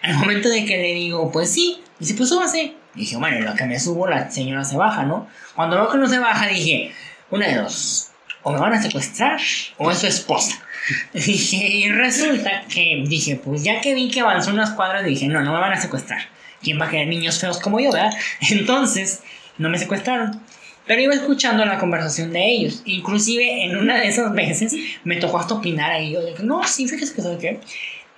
Al momento de que le digo, pues sí, dice, pues súbase. Dije, bueno, en lo que me subo, la señora se baja, ¿no? Cuando veo que no se baja, dije, una de dos, o me van a secuestrar, o es su esposa. Y resulta que dije, pues ya que vi que avanzó unas cuadras, dije, no, no me van a secuestrar. ¿Quién va a querer niños feos como yo, verdad? Entonces, no me secuestraron. Pero iba escuchando la conversación de ellos. Inclusive en una de esas veces me tocó hasta opinar ahí. Yo dije, no, sí, fíjese que sabe qué.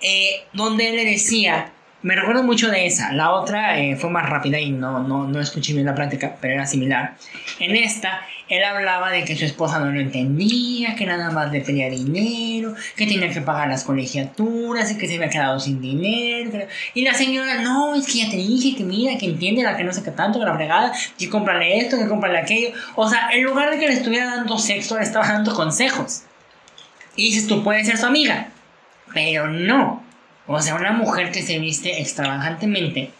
Eh, donde le decía, me recuerdo mucho de esa. La otra eh, fue más rápida y no, no, no escuché bien la plática, pero era similar. En esta, él hablaba de que su esposa no lo entendía, que nada más le pedía dinero, que tenía que pagar las colegiaturas y que se había quedado sin dinero. Y la señora, no, es que ya te dije que mira, que entiende la que no sé qué tanto, que la fregada, que cómprale esto, que cómprale aquello. O sea, en lugar de que le estuviera dando sexo, le estaba dando consejos. Y dices, tú puedes ser su amiga. Pero no. O sea, una mujer que se viste extravagantemente,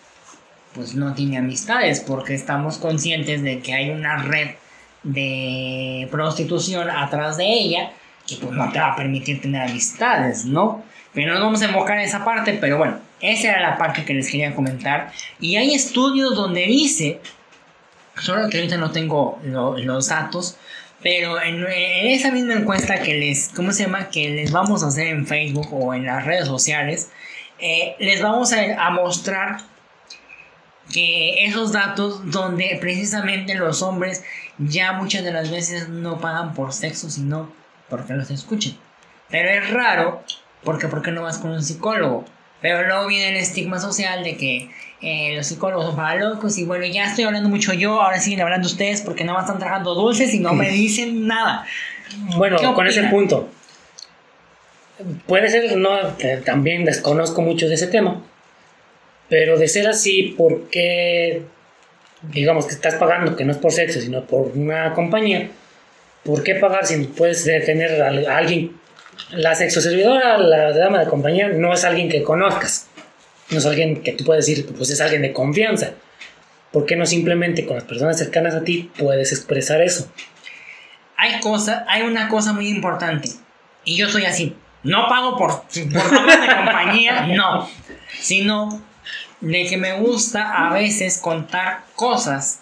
pues no tiene amistades, porque estamos conscientes de que hay una red de prostitución atrás de ella que pues no te va a permitir tener amistades, ¿no? Pero no vamos a enfocar en esa parte, pero bueno, esa era la parte que les quería comentar. Y hay estudios donde dice, solo que ahorita no tengo los datos, pero en, esa misma encuesta que les, ¿cómo se llama? Que les vamos a hacer en Facebook o en las redes sociales, eh, les vamos a, a mostrar que esos datos donde precisamente los hombres ya muchas de las veces no pagan por sexo, sino porque los escuchen. Pero es raro porque ¿por qué no vas con un psicólogo? Pero luego viene el estigma social de que eh, los psicólogos son para locos y bueno, ya estoy hablando mucho yo, ahora siguen hablando ustedes porque no están trabajando dulces y no me dicen nada. Bueno, con ese punto. Puede ser, no, también desconozco mucho de ese tema, pero de ser así, ¿por qué, digamos que estás pagando, que no es por sexo, sino por una compañía? ¿Por qué pagar si puedes tener a alguien la sexoservidora, la dama de compañía, no es alguien que conozcas. No es alguien que tú puedes decir, pues es alguien de confianza. ¿Por qué no simplemente con las personas cercanas a ti puedes expresar eso? Hay, cosa, hay una cosa muy importante. Y yo soy así. No pago por, por de compañía, no. Sino de que me gusta a veces contar cosas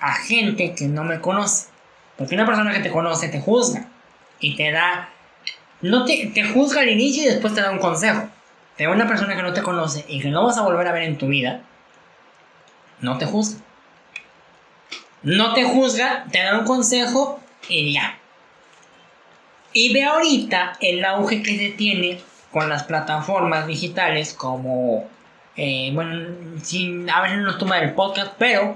a gente que no me conoce. Porque una persona que te conoce te juzga y te da no te, juzga al inicio y después te da un consejo. Pero una persona que no te conoce y que no vas a volver a ver en tu vida, no te juzga. No te juzga, te da un consejo y ya. Y ve ahorita el auge que se tiene con las plataformas digitales como, eh, bueno, sin, a veces no toma el podcast, pero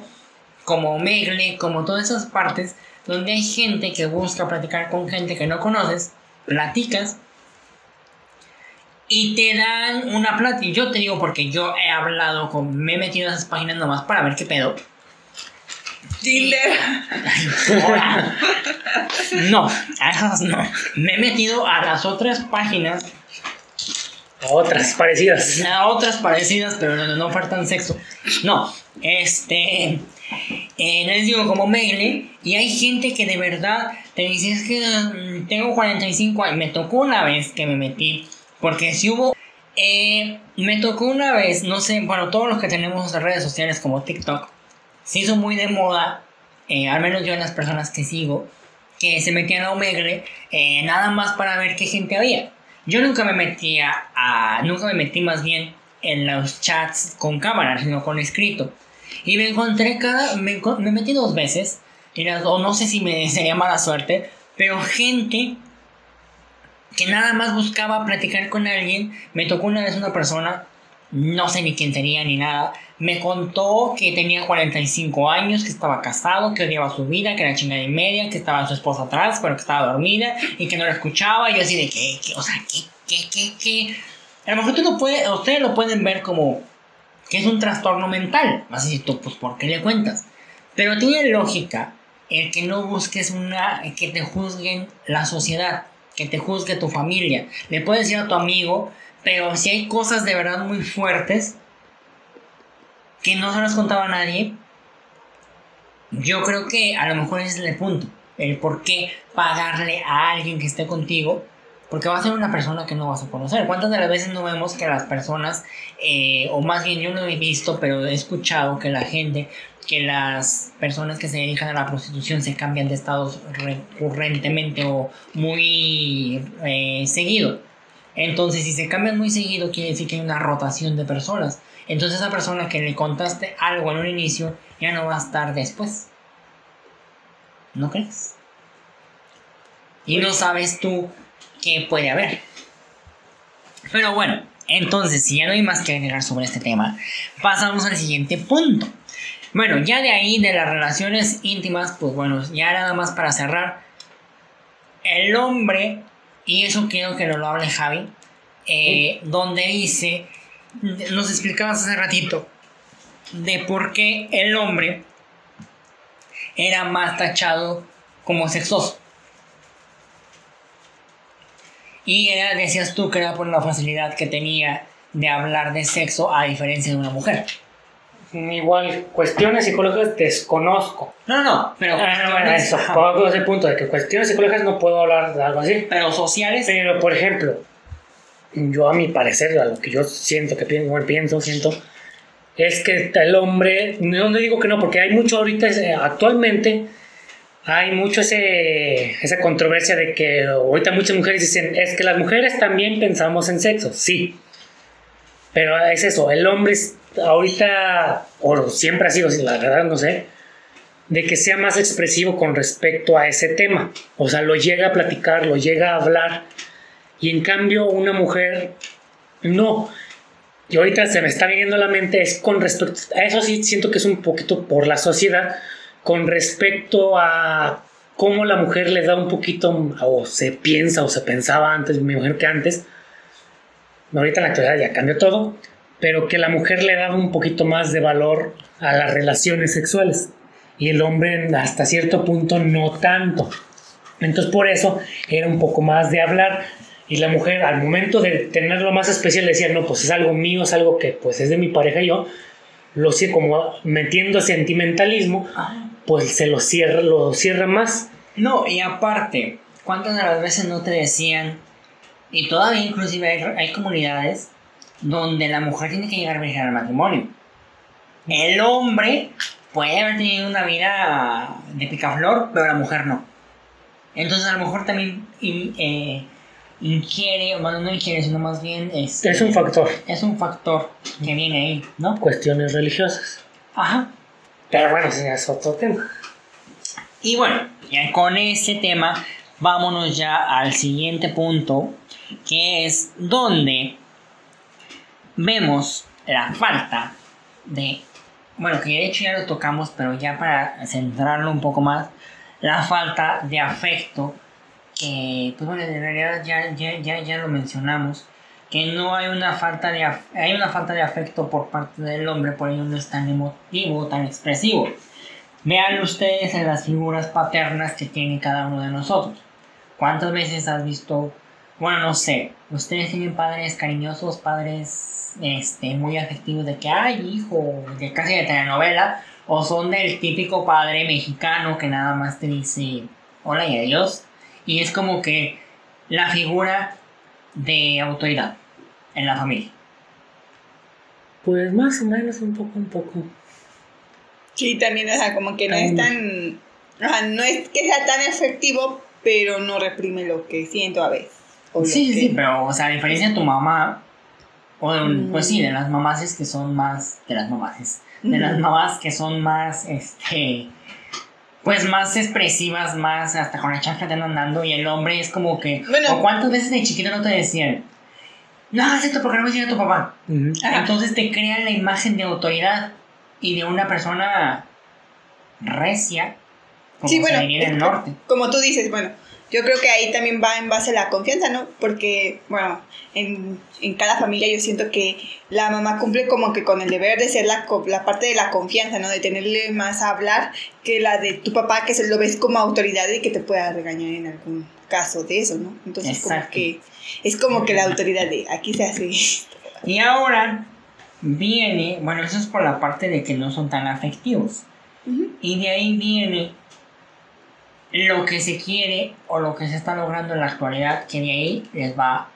como Megle, como todas esas partes donde hay gente que busca platicar con gente que no conoces platicas y te dan una plática. Yo te digo porque yo he hablado con. Me he metido en esas páginas nomás para ver qué pedo. Tinder. no, a esas no. Me he metido a las otras páginas. A otras parecidas. A otras parecidas, pero no, no faltan sexo. No, este. Eh, les digo como mail y hay gente que de verdad te dice es que mm, tengo 45 años me tocó una vez que me metí porque si hubo eh, me tocó una vez no sé bueno todos los que tenemos redes sociales como TikTok se hizo muy de moda eh, al menos yo en las personas que sigo que se metían a Omegle nada más para ver qué gente había yo nunca me metía a nunca me metí más bien en los chats con cámara sino con escrito y me encontré cada. Me, me metí dos veces. o no sé si me sería mala suerte. Pero gente que nada más buscaba platicar con alguien. Me tocó una vez una persona. No sé ni quién sería ni nada. Me contó que tenía 45 años, que estaba casado, que odiaba su vida, que era chingada y media, que estaba su esposa atrás, pero que estaba dormida y que no la escuchaba. Y yo así de que, o sea, que, que, que, que. A lo mejor tú lo puedes, ustedes lo pueden ver como que es un trastorno mental. Vas a decir tú, pues, ¿por qué le cuentas? Pero tiene lógica el que no busques una, que te juzguen la sociedad, que te juzgue tu familia. Le puedes decir a tu amigo, pero si hay cosas de verdad muy fuertes que no se las contaba nadie, yo creo que a lo mejor ese es el punto. El por qué pagarle a alguien que esté contigo porque va a ser una persona que no vas a conocer. ¿Cuántas de las veces no vemos que las personas, eh, o más bien yo no he visto, pero he escuchado que la gente, que las personas que se dedican a la prostitución se cambian de estados recurrentemente o muy eh, seguido? Entonces, si se cambian muy seguido, quiere decir que hay una rotación de personas. Entonces, esa persona que le contaste algo en un inicio ya no va a estar después. ¿No crees? Y no sabes tú que puede haber. Pero bueno, entonces, si ya no hay más que agregar sobre este tema, pasamos al siguiente punto. Bueno, ya de ahí, de las relaciones íntimas, pues bueno, ya nada más para cerrar. El hombre, y eso quiero que lo hable Javi, eh, donde dice, nos explicabas hace ratito, de por qué el hombre era más tachado como sexoso. Y era, decías tú que era por la facilidad que tenía de hablar de sexo a diferencia de una mujer. Igual, cuestiones psicológicas desconozco. No, no, pero. Ah, no, bueno, eso, puedo ese punto de que cuestiones psicológicas no puedo hablar de algo así. Pero sociales. Pero, por ejemplo, yo a mi parecer, a lo que yo siento, que pienso, pienso, siento, es que el hombre, no le digo que no, porque hay mucho ahorita, eh, actualmente, hay mucho ese, esa controversia de que ahorita muchas mujeres dicen, es que las mujeres también pensamos en sexo, sí. Pero es eso, el hombre es ahorita, o siempre ha sido así, la verdad no sé, de que sea más expresivo con respecto a ese tema. O sea, lo llega a platicar, lo llega a hablar. Y en cambio, una mujer no. Y ahorita se me está viniendo a la mente es con respecto a eso sí siento que es un poquito por la sociedad con respecto a cómo la mujer le da un poquito o se piensa o se pensaba antes, mi mujer que antes. Ahorita en la actualidad ya cambió todo, pero que la mujer le daba un poquito más de valor a las relaciones sexuales y el hombre hasta cierto punto no tanto. Entonces por eso era un poco más de hablar y la mujer al momento de tenerlo más especial decía, no, pues es algo mío, es algo que pues es de mi pareja y yo, lo sé como metiendo sentimentalismo, Ajá. pues se lo cierra, lo cierra más. No, y aparte, ¿cuántas de las veces no te decían? Y todavía inclusive hay, hay comunidades donde la mujer tiene que llegar virgen al matrimonio. El hombre puede haber tenido una vida de picaflor, pero la mujer no. Entonces a lo mejor también eh, inquiere, bueno, no inquiere, sino más bien es, Es un factor, es un factor que viene ahí, ¿no? cuestiones religiosas. Ajá. Pero bueno, ese ya es otro tema. Y bueno, ya con este tema, vámonos ya al siguiente punto, que es donde vemos la falta de, bueno, que de hecho ya lo tocamos, pero ya para centrarlo un poco más, la falta de afecto, que, pues bueno, en realidad ya, ya, ya, ya lo mencionamos, que no hay una falta de hay una falta de afecto por parte del hombre, por ello no es tan emotivo, tan expresivo. Vean ustedes en las figuras paternas que tiene cada uno de nosotros. ¿Cuántas veces has visto, bueno, no sé, ustedes tienen padres cariñosos, padres este, muy afectivos de que, ay, hijo, de casi de telenovela, o son del típico padre mexicano que nada más te dice hola y adiós? Y es como que la figura de autoridad en la familia. Pues más o menos, un poco, un poco. Sí, también, o sea, como que no es tan. O sea, no es que sea tan efectivo, pero no reprime lo que siento a veces. O lo Sí, sí, que- sí, pero, o sea, a diferencia de tu mamá, o de un- Mm. pues sí, de las mamases que son más, de las mamases, de las Ujú. mamás que son más, este, pues más expresivas, más hasta con la chancla te andan andando, y el hombre es como que, Bueno. o cuántas veces de chiquito no te decían, no hagas esto porque no me a tu papá. Entonces te crean la imagen de autoridad y de una persona recia, como Sí, se bueno, diría en el es- norte. Como tú dices, bueno, yo creo que ahí también va en base a la confianza, ¿no? Porque, bueno, en, en cada familia yo siento que la mamá cumple como que con el deber de ser la, la parte de la confianza, ¿no? De tenerle más a hablar que la de tu papá, que se lo ves como autoridad y que te pueda regañar en algún caso de eso, ¿no? Entonces, como que es como que la autoridad de aquí se hace. Y ahora viene, bueno, eso es por la parte de que no son tan afectivos. Ujú. Y de ahí viene lo que se quiere o lo que se está logrando en la actualidad, que de ahí les va.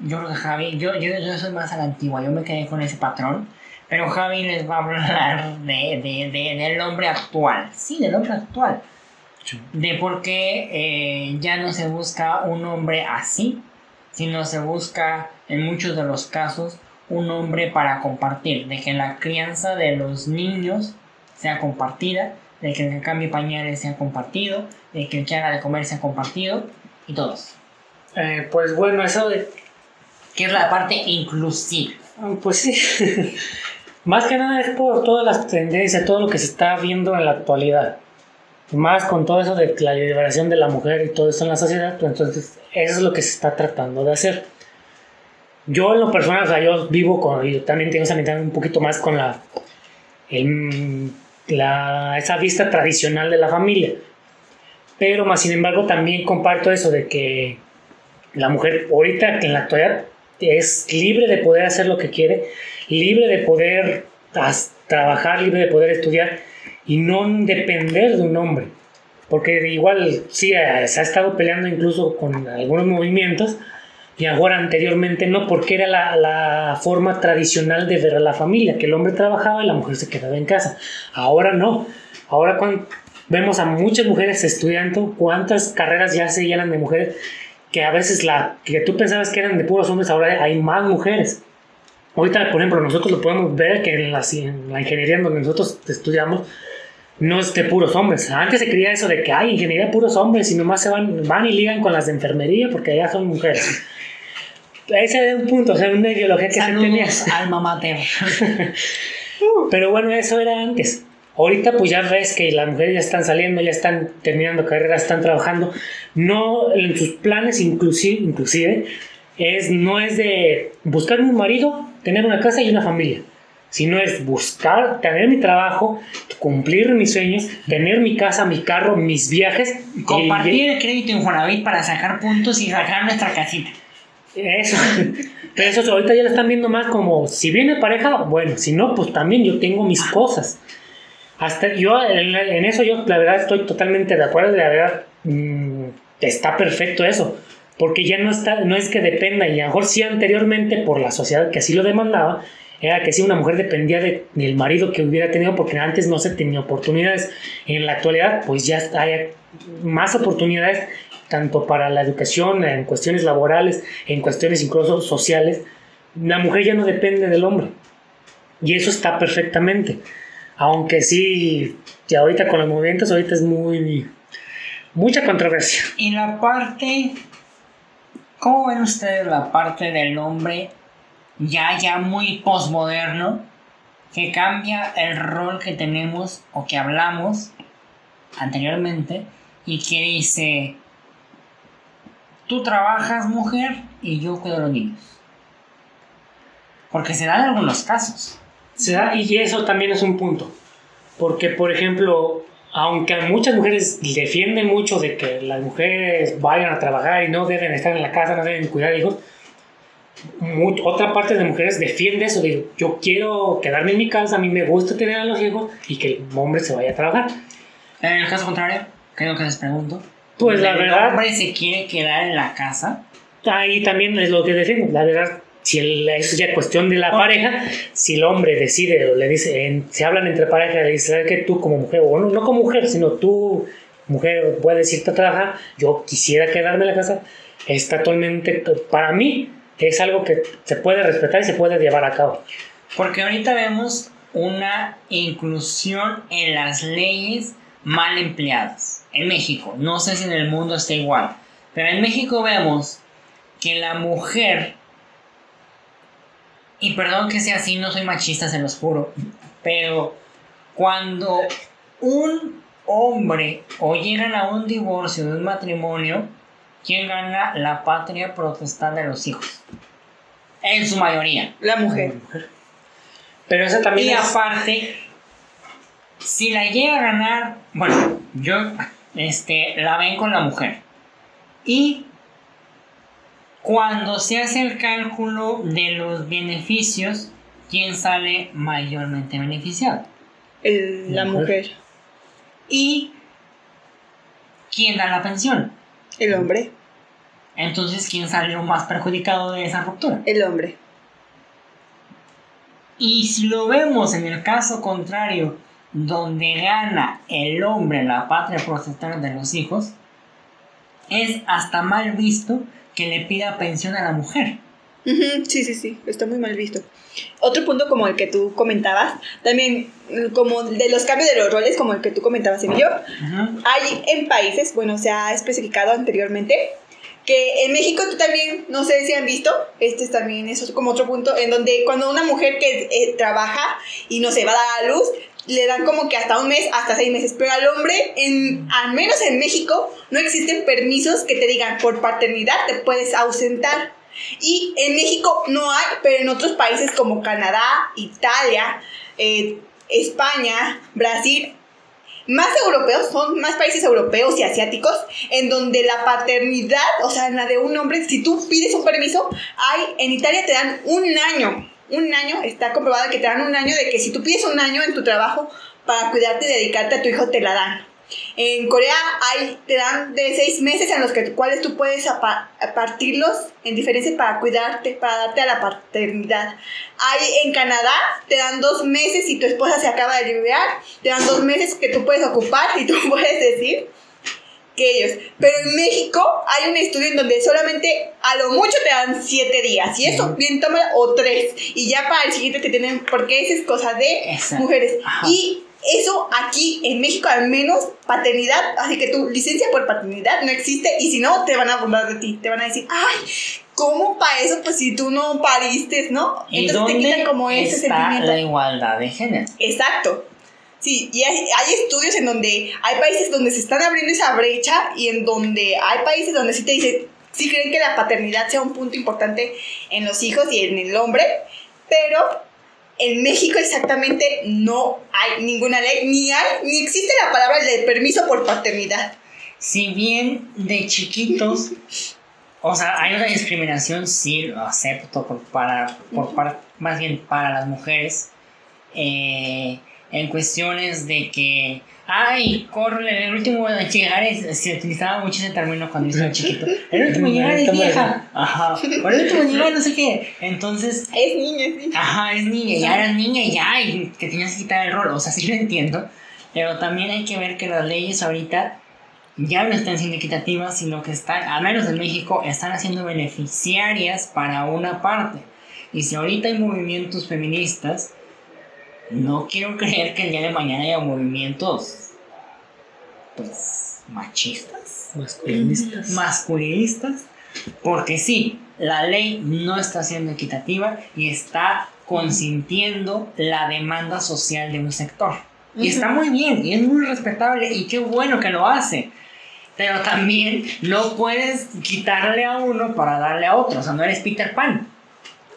Yo creo que Javi, yo, yo, yo soy más a la antigua, yo me quedé con ese patrón, pero Javi les va a hablar de, de, de- del hombre actual. Sí, del hombre actual. De por qué eh, ya no se busca un hombre así, sino se busca en muchos de los casos un hombre para compartir, de que la crianza de los niños sea compartida, de que el cambio de pañales sea compartido, de que el que haga de comer sea compartido y todo eso. Eh, pues bueno, eso de Que es la parte inclusiva. Ah, Pues sí. Más que nada es por todas las tendencias, todo lo que se está viendo en la actualidad. Más con todo eso de la liberación de la mujer y todo eso en la sociedad, pues entonces eso es lo que se está tratando de hacer. Yo en lo personal, o sea, yo vivo con, y también tengo esa mitad un poquito más con la, el- la, esa vista tradicional de la familia. Pero más sin embargo también comparto eso de que La mujer ahorita, en la actualidad, es libre de poder hacer lo que quiere, libre de poder trabajar, libre de poder estudiar y no depender de un hombre. Porque igual sí, se ha estado peleando incluso con algunos movimientos y ahora anteriormente no, porque era la, la, forma tradicional de ver a la familia, que el hombre trabajaba y la mujer se quedaba en casa. Ahora no. Ahora cuando vemos a muchas mujeres estudiando, cuántas carreras ya se llenan de mujeres, que a veces la que tú pensabas que eran de puros hombres, ahora hay más mujeres. Ahorita, por ejemplo, nosotros lo podemos ver que en la, en la ingeniería en donde nosotros estudiamos, no es de puros hombres. Antes se creía eso de que hay ingeniería de puros hombres y nomás se van, van y ligan con las de enfermería porque allá son mujeres. Ese es un punto, o sea, una ideología que se tenía. alma mater. Pero bueno, eso era antes. Ahorita pues ya ves que las mujeres ya están saliendo, ya están terminando carreras, están trabajando. No, en sus planes inclusive, inclusive es, no es de buscar un marido, tener una casa y una familia sino es buscar, tener mi trabajo, cumplir mis sueños, tener mi casa, mi carro, mis viajes. Compartir el crédito en Infonavit para sacar puntos y sacar nuestra casita. Eso. Pero eso ahorita ya lo están viendo más como, si viene pareja, bueno, si no, pues también yo tengo mis cosas. Hasta yo, en, eso yo la verdad estoy totalmente de acuerdo, la verdad mm, está perfecto eso. Porque ya no está, no es que dependa, y a lo mejor sí anteriormente por la sociedad que así lo demandaba, era que si una mujer dependía de, del marido que hubiera tenido porque antes no se tenía oportunidades. En la actualidad, pues ya hay más oportunidades tanto para la educación, en cuestiones laborales, en cuestiones incluso sociales. La mujer ya no depende del hombre. Y eso está perfectamente. Aunque sí, ya ahorita con los movimientos, ahorita es muy. mucha controversia. Y la parte. ¿Cómo ven ustedes la parte del hombre ya, ya muy postmoderno, que cambia el rol que tenemos o que hablamos anteriormente y que dice, tú trabajas mujer y yo cuido a los niños. Porque se dan algunos casos. Se da, y eso también es un punto. Porque, por ejemplo, aunque muchas mujeres defienden mucho de que las mujeres vayan a trabajar y no deben estar en la casa, no deben cuidar hijos, otra parte de mujeres defiende eso, de yo quiero quedarme en mi casa, a mí me gusta tener a los hijos y que el hombre se vaya a trabajar. En el caso contrario, creo que les pregunto. Pues la verdad... ¿El hombre se quiere quedar en la casa? Ahí también es lo que defiendo. La verdad, si es ya cuestión de la pareja, si el hombre decide o le dice, se hablan entre pareja, le dice, ¿sabes que tú como mujer, o no, no como mujer, sino tú, mujer, puedes irte a trabajar, yo quisiera quedarme en la casa, está actualmente, para mí, es algo que se puede respetar y se puede llevar a cabo. Porque ahorita vemos una inclusión en las leyes mal empleadas. En México, no sé si en el mundo está igual, pero en México vemos que la mujer, y perdón que sea así, no soy machista, se los juro, pero cuando un hombre o llegan a un divorcio de un matrimonio, ¿quién gana la patria protestar de los hijos? En su mayoría. La mujer. Pero esa también y aparte, si la llega a ganar, bueno, yo, este, la ven con la mujer. Y cuando se hace el cálculo de los beneficios, ¿quién sale mayormente beneficiado? la mujer. ¿Y quién da la pensión? El hombre. Entonces, ¿quién salió más perjudicado de esa ruptura? El hombre. Y si lo vemos en el caso contrario, donde gana el hombre la patria protestante de los hijos, es hasta mal visto que le pida pensión a la mujer. Sí, sí, sí, está muy mal visto. Otro punto como el que tú comentabas, también como de los cambios de los roles, como el que tú comentabas, Emilio, hay en países, bueno, se ha especificado anteriormente, que en México tú también, no sé si han visto, este es también es como otro punto, en donde cuando una mujer que eh, trabaja y no se va a dar a luz, le dan como que hasta un mes, hasta seis meses, pero al hombre, en, al menos en México, no existen permisos que te digan por paternidad te puedes ausentar. Y en México no hay, pero en otros países como Canadá, Italia, eh, España, Brasil, más europeos, son más países europeos y asiáticos, en donde la paternidad, o sea, la de un hombre, si tú pides un permiso, hay, en Italia te dan un año, un año, está comprobado que te dan un año de que si tú pides un año en tu trabajo para cuidarte y dedicarte a tu hijo, te la dan. En Corea hay, te dan de seis meses en los que, cuales tú puedes partirlos en diferencia para cuidarte, para darte a la paternidad. Hay en Canadá, te dan dos meses si tu esposa se acaba de liberar, te dan dos meses que tú puedes ocupar y tú puedes decir que ellos. Pero en México hay un estudio en donde solamente a lo mucho te dan siete días. Y eso, bien toma, o tres. Y ya para el siguiente te tienen, porque esa es cosa de mujeres. Y eso aquí en México al menos paternidad, así que tu licencia por paternidad no existe y si no te van a burlar de ti, te van a decir, ay, ¿cómo para eso? Pues si tú no pariste, ¿no? Entonces te quitan como ese está la igualdad de género. Exacto. Sí, y hay, hay, estudios en donde hay países donde se están abriendo esa brecha y en donde hay países donde sí te dicen, sí creen que la paternidad sea un punto importante en los hijos y en el hombre, pero en México exactamente no hay ninguna ley, ni hay, ni existe la palabra de permiso por paternidad. Si bien de chiquitos, o sea, hay una discriminación, sí, lo acepto, por, para, por, más bien para las mujeres, eh, en cuestiones de que Ay, corre, el último llegar es, se utilizaba mucho ese término cuando yo estaba chiquito. El último llegar es vieja. Ajá. el último llegar no sé qué. Entonces. Es niña, sí. Ajá, es niña. Ya eras niña ya, y que tenías que quitar el rol. O sea, sí lo entiendo. Pero también hay que ver que las leyes ahorita ya no están siendo equitativas, sino que están, al menos en México, están haciendo beneficiarias para una parte. Y si ahorita hay movimientos feministas no quiero creer que el día de mañana haya movimientos pues machistas, masculinistas. Masculinistas, porque sí, la ley no está siendo equitativa y está consintiendo la demanda social de un sector. Y está muy bien, y es muy respetable, y qué bueno que lo hace. Pero también no puedes quitarle a uno para darle a otro. O sea, no eres Peter Pan.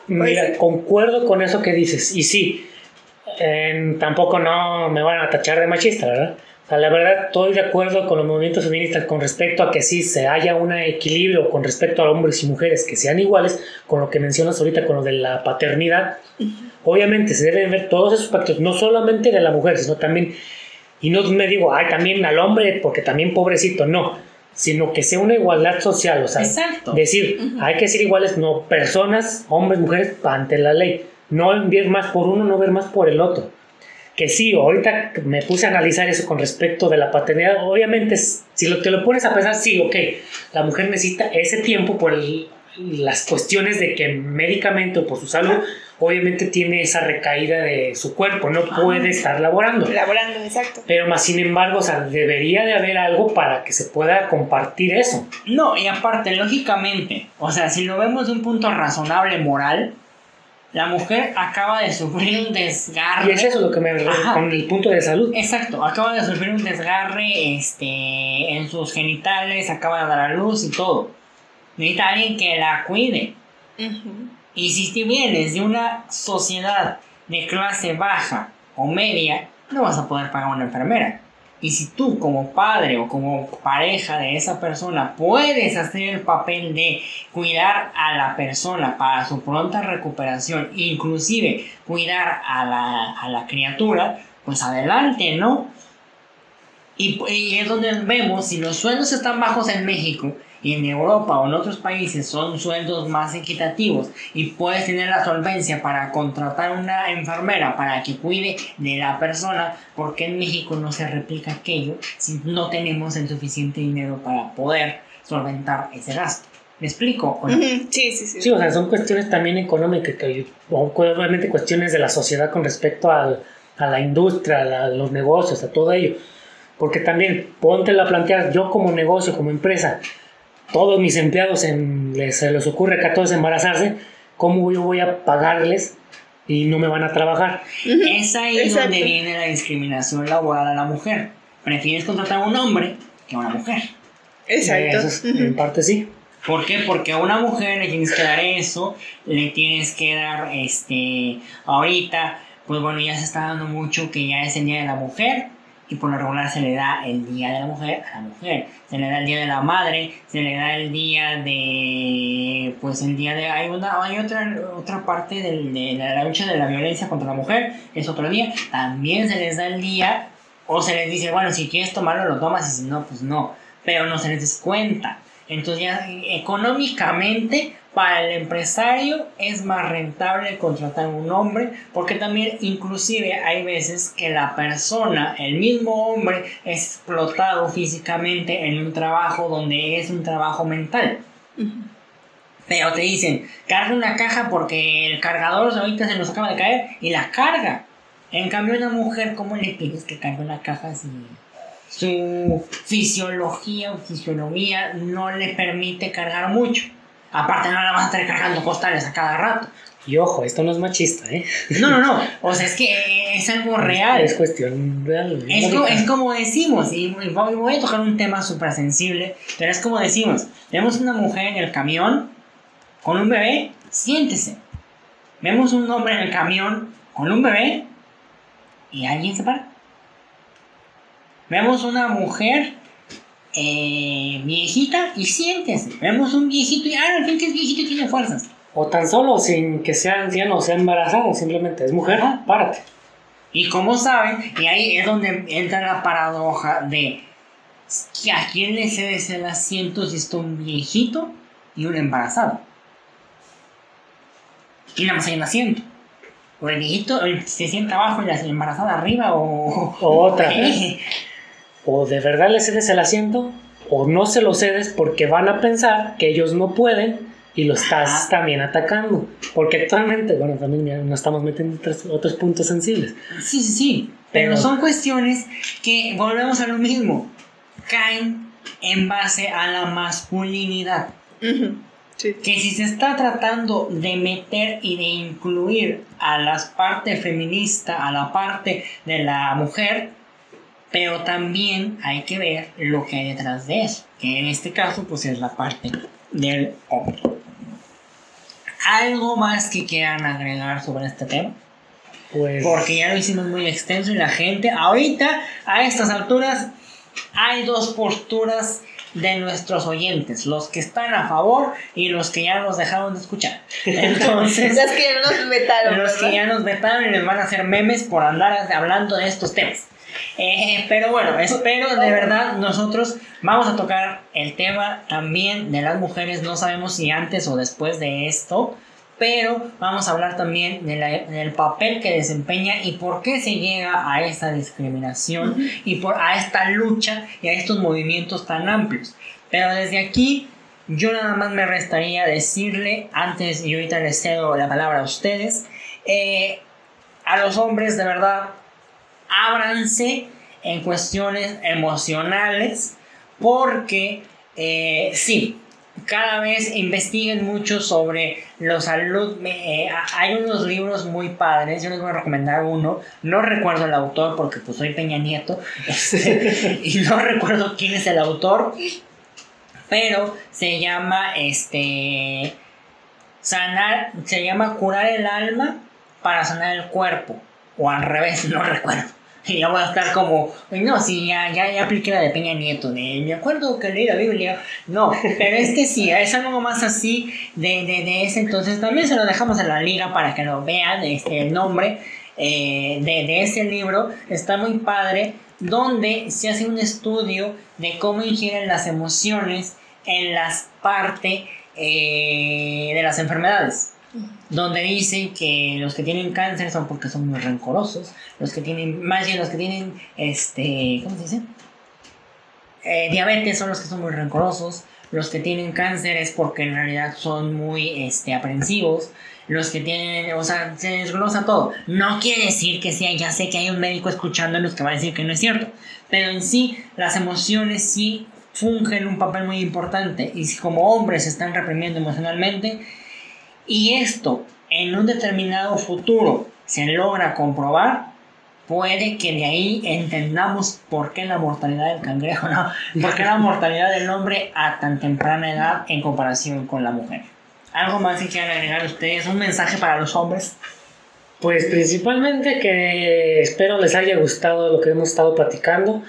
Mira, pues concuerdo con eso que dices. Y sí, tampoco no me van a tachar de machista, ¿verdad? la verdad, estoy de acuerdo con los movimientos feministas con respecto a que sí se haya un equilibrio con respecto a hombres y mujeres que sean iguales, con lo que mencionas ahorita, con lo de la paternidad. Obviamente se deben ver todos esos aspectos, no solamente de la mujer, sino también, y no me digo, ay, también al hombre, porque también pobrecito, no, sino que sea una igualdad social, o sea, decir, hay que ser iguales, no personas, hombres, mujeres, ante la ley no ver más por uno, no ver más por el otro. Que sí, ahorita me puse a analizar eso con respecto de la paternidad, obviamente si lo, te lo pones a pensar, sí, ok, la mujer necesita ese tiempo por las cuestiones de que médicamente o por su salud, obviamente tiene esa recaída de su cuerpo, no puede estar laborando. Laborando, exacto. Pero más sin embargo, o sea, debería de haber algo para que se pueda compartir eso. No, y aparte, lógicamente, o sea, si lo vemos de un punto razonable moral, la mujer acaba de sufrir un desgarre. Y es eso lo que me con el punto de salud. Exacto, acaba de sufrir un desgarre este, en sus genitales, acaba de dar a luz y todo. Necesita alguien que la cuide. Y si vienes de una sociedad de clase baja o media, no vas a poder pagar una enfermera. Y si tú como padre o como pareja de esa persona puedes hacer el papel de cuidar a la persona para su pronta recuperación, inclusive cuidar a la, a la criatura, pues adelante, ¿no? Y, y es donde vemos, si los sueldos están bajos en México, y en Europa o en otros países son sueldos más equitativos y puedes tener la solvencia para contratar una enfermera para que cuide de la persona, porque en México no se replica aquello si no tenemos el suficiente dinero para poder solventar ese gasto? ¿Me explico? Sí, sí, sí. Sí, o sea, son cuestiones también económicas, que, obviamente cuestiones de la sociedad con respecto a la industria, a los negocios, a todo ello. Porque también, ponte a plantear, yo como negocio, como empresa, todos mis empleados en, les, se les ocurre que a todos embarazarse, ¿cómo yo voy a pagarles y no me van a trabajar? Es ahí donde viene la discriminación laboral a la mujer. Prefieres contratar a un hombre que a una mujer. Exacto. En parte sí. ¿Por qué? Porque a una mujer le tienes que dar eso, le tienes que dar, este, ahorita, pues bueno, ya se está dando mucho que ya es el Día de la Mujer, y por lo regular se le da el día de la mujer a la mujer. Se le da el día de la madre, se le da el día de. Pues el día de. Hay, una, hay otra, otra parte de la lucha de la violencia contra la mujer, es otro día. También se les da el día, o se les dice, bueno, si quieres tomarlo, lo tomas, y si no, pues no. Pero no se les descuenta. Entonces económicamente para el empresario es más rentable contratar a un hombre porque también inclusive hay veces que la persona, el mismo hombre, es explotado físicamente en un trabajo donde es un trabajo mental. Pero te dicen, carga una caja porque el cargador ahorita se nos acaba de caer y la carga. En cambio, una mujer, ¿cómo le pides que cargue una caja si su fisiología o fisionomía no le permite cargar mucho? Aparte, no la vas a estar cargando postales a cada rato. Y ojo, esto no es machista, ¿eh? No, no, no. O sea, es que es algo real. Es cuestión real. Es, es como decimos, y voy a tocar un tema súper sensible, pero es como decimos, vemos una mujer en el camión con un bebé, siéntese. Vemos un hombre en el camión con un bebé y alguien se para. Vemos una mujer eh, viejita y siéntese. Vemos un viejito y, ah, al fin que es viejito y tiene fuerzas. O tan solo sin que sea anciano o sea embarazado, simplemente es mujer, párate. Y como saben, y ahí es donde entra la paradoja de a quién le cedes el asiento si está un viejito y un embarazado. Y nada más hay un asiento. O el viejito se sienta abajo y la embarazada arriba o... o otra. o de verdad le cedes el asiento o no se lo cedes porque van a pensar que ellos no pueden y lo estás también atacando. Porque actualmente, bueno, también ya nos estamos metiendo otros, otros puntos sensibles. Sí, sí, sí. Pero, son cuestiones que volvemos a lo mismo. Caen en base a la masculinidad. Que si se está tratando de meter y de incluir a las partes feministas, a la parte de la mujer, pero también hay que ver lo que hay detrás de eso, que en este caso pues es la parte del hombre. ¿Algo más que quieran agregar sobre este tema? Pues... Porque ya lo hicimos muy extenso y la gente ahorita a estas alturas hay dos posturas de nuestros oyentes, los que están a favor y los que ya nos dejaron de escuchar. Entonces, los que ya nos vetaron. Los que ya nos vetaron y les van a hacer memes por andar hablando de estos temas. Eh, pero bueno, espero de verdad nosotros vamos a tocar el tema también de las mujeres, no sabemos si antes o después de esto, pero vamos a hablar también del papel que desempeña y por qué se llega a esta discriminación y por, a esta lucha y a estos movimientos tan amplios. Pero desde aquí yo nada más me restaría decirle, antes y ahorita les cedo la palabra a ustedes, eh, a los hombres de verdad, ábranse en cuestiones emocionales porque eh, sí, cada vez investiguen mucho sobre los salud. Eh, hay unos libros muy padres, yo les voy a recomendar uno. No recuerdo el autor porque pues soy Peña Nieto este, y no recuerdo quién es el autor, pero se llama este sanar, se llama curar el alma para sanar el cuerpo o al revés, no recuerdo. Y ya voy a estar como, no, sí, ya, ya, apliqué la de Peña Nieto, de, me acuerdo que leí la Biblia. No, pero este sí, es algo más así de, de, de ese. Entonces también se lo dejamos en la liga para que lo vean, este, el nombre eh, de, de ese libro. Está muy padre, donde se hace un estudio de cómo ingieren las emociones en las partes eh, de las enfermedades donde dicen que los que tienen cáncer son porque son muy rencorosos, los que tienen, más bien los que tienen, este, ¿cómo se dice? Eh, diabetes son los que son muy rencorosos, los que tienen cáncer es porque en realidad son muy, este, aprensivos, los que tienen, o sea, se desglosa todo. No quiere decir que sea, ya sé que hay un médico escuchándonos que va a decir que no es cierto, pero en sí las emociones sí fungen un papel muy importante y si como hombres se están reprimiendo emocionalmente, y esto en un determinado futuro se logra comprobar, puede que de ahí entendamos por qué la mortalidad del cangrejo, no, por qué la mortalidad del hombre a tan temprana edad en comparación con la mujer. ¿Algo más que quieran agregar ustedes? ¿Un mensaje para los hombres? Pues principalmente que espero les haya gustado lo que hemos estado platicando.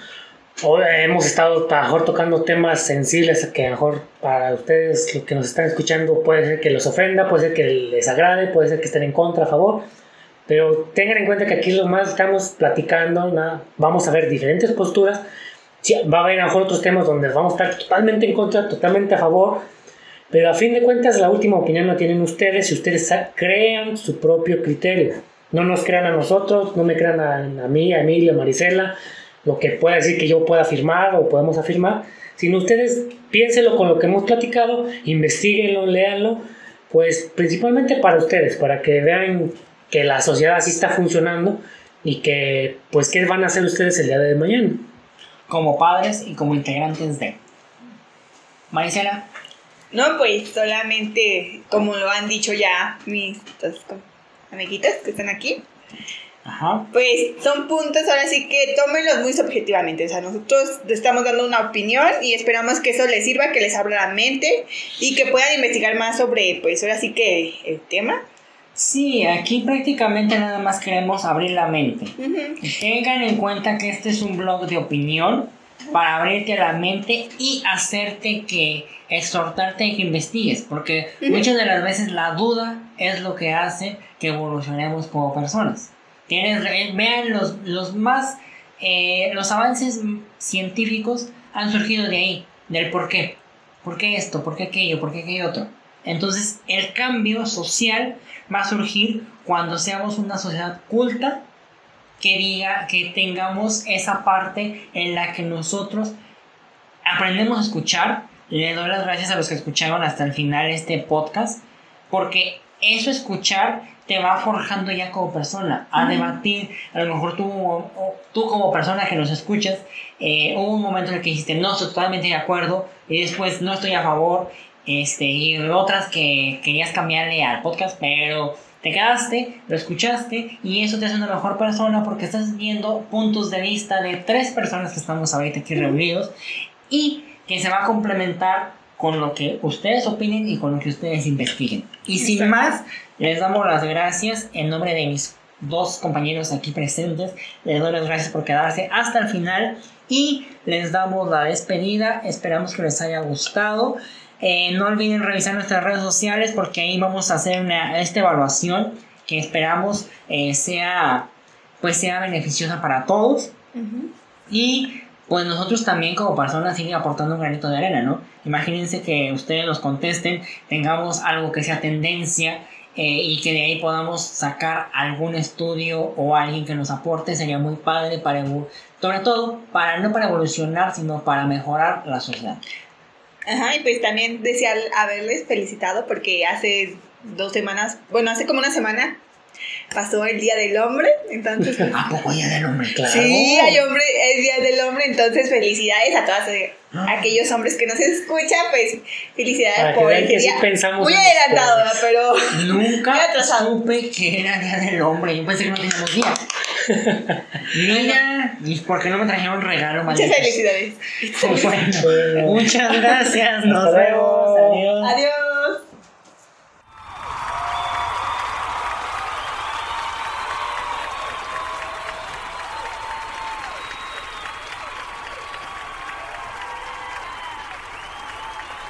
Hoy hemos estado a lo mejor tocando temas sensibles que a lo mejor para ustedes lo que nos están escuchando puede ser que los ofenda, puede ser que les agrade, puede ser que estén en contra, a favor. Pero tengan en cuenta que aquí lo más estamos platicando, nada, vamos a ver diferentes posturas. Sí, va a haber a lo mejor otros temas donde vamos a estar totalmente en contra, totalmente a favor. Pero a fin de cuentas la última opinión la tienen ustedes y ustedes crean su propio criterio. No nos crean a nosotros, no me crean a, a mí, a Emilio, a Marisela lo que pueda decir que yo pueda afirmar o podemos afirmar, sino ustedes piénsenlo con lo que hemos platicado, investiguenlo, léanlo, pues principalmente para ustedes, para que vean que la sociedad así está funcionando y que pues qué van a hacer ustedes el día de mañana. Como padres y como integrantes de. Maricela. No, pues solamente como lo han dicho ya mis dos amiguitas que están aquí, Ajá. Pues son puntos, ahora sí que tómenlos muy subjetivamente. O sea, nosotros estamos dando una opinión y esperamos que eso les sirva, que les abra la mente y que puedan investigar más sobre, pues ahora sí que el tema. Sí, aquí prácticamente nada más queremos abrir la mente. Tengan en cuenta que este es un blog de opinión para abrirte la mente y hacerte que exhortarte a que investigues, porque muchas de las veces la duda es lo que hace que evolucionemos como personas. Tienes, vean los, los más eh, los avances científicos han surgido de ahí, del por qué. ¿Por qué esto? ¿Por qué aquello? ¿Por qué aquello otro? Entonces, el cambio social va a surgir cuando seamos una sociedad culta que diga que tengamos esa parte en la que nosotros aprendemos a escuchar. Le doy las gracias a los que escucharon hasta el final este podcast, porque eso escuchar te va forjando ya como persona, a debatir. A lo mejor tú, o- tú como persona que nos escuchas, eh, hubo un momento en el que dijiste, no, estoy totalmente de acuerdo, y después no estoy a favor, este, y otras que querías cambiarle al podcast, pero te quedaste, lo escuchaste, y eso te hace una mejor persona porque estás viendo puntos de vista de tres personas que estamos ahorita aquí reunidos, y que se va a complementar con lo que ustedes opinen y con lo que ustedes investiguen. Y sin Exacto. más, les damos las gracias en nombre de mis dos compañeros aquí presentes. Les doy las gracias por quedarse hasta el final y les damos la despedida. Esperamos que les haya gustado. Eh, no olviden revisar nuestras redes sociales porque ahí vamos a hacer una, esta evaluación que esperamos eh, sea pues sea beneficiosa para todos. Y pues nosotros también como personas siguen aportando un granito de arena, ¿no? Imagínense que ustedes nos contesten, tengamos algo que sea tendencia eh, y que de ahí podamos sacar algún estudio o alguien que nos aporte, sería muy padre para, sobre todo, para no para evolucionar, sino para mejorar la sociedad. Ajá, y pues también desear haberles felicitado porque hace dos semanas, bueno, hace como una semana pasó el Día del Hombre, entonces... ¿A poco ya del hombre? Claro. Sí, hay hombre, es Día del Hombre, entonces felicidades a todos eh, Ah. aquellos hombres que nos escuchan, pues felicidades Para por el que sí día. pensamos Muy adelantado. ¿verdad? pero Nunca supe que era Día del Hombre. Yo pensé que no teníamos día. Mira, ¿y por qué no me trajeron regalo, muchas malditos? felicidades. Bueno, muchas gracias. Nos vemos. Adiós. Adiós.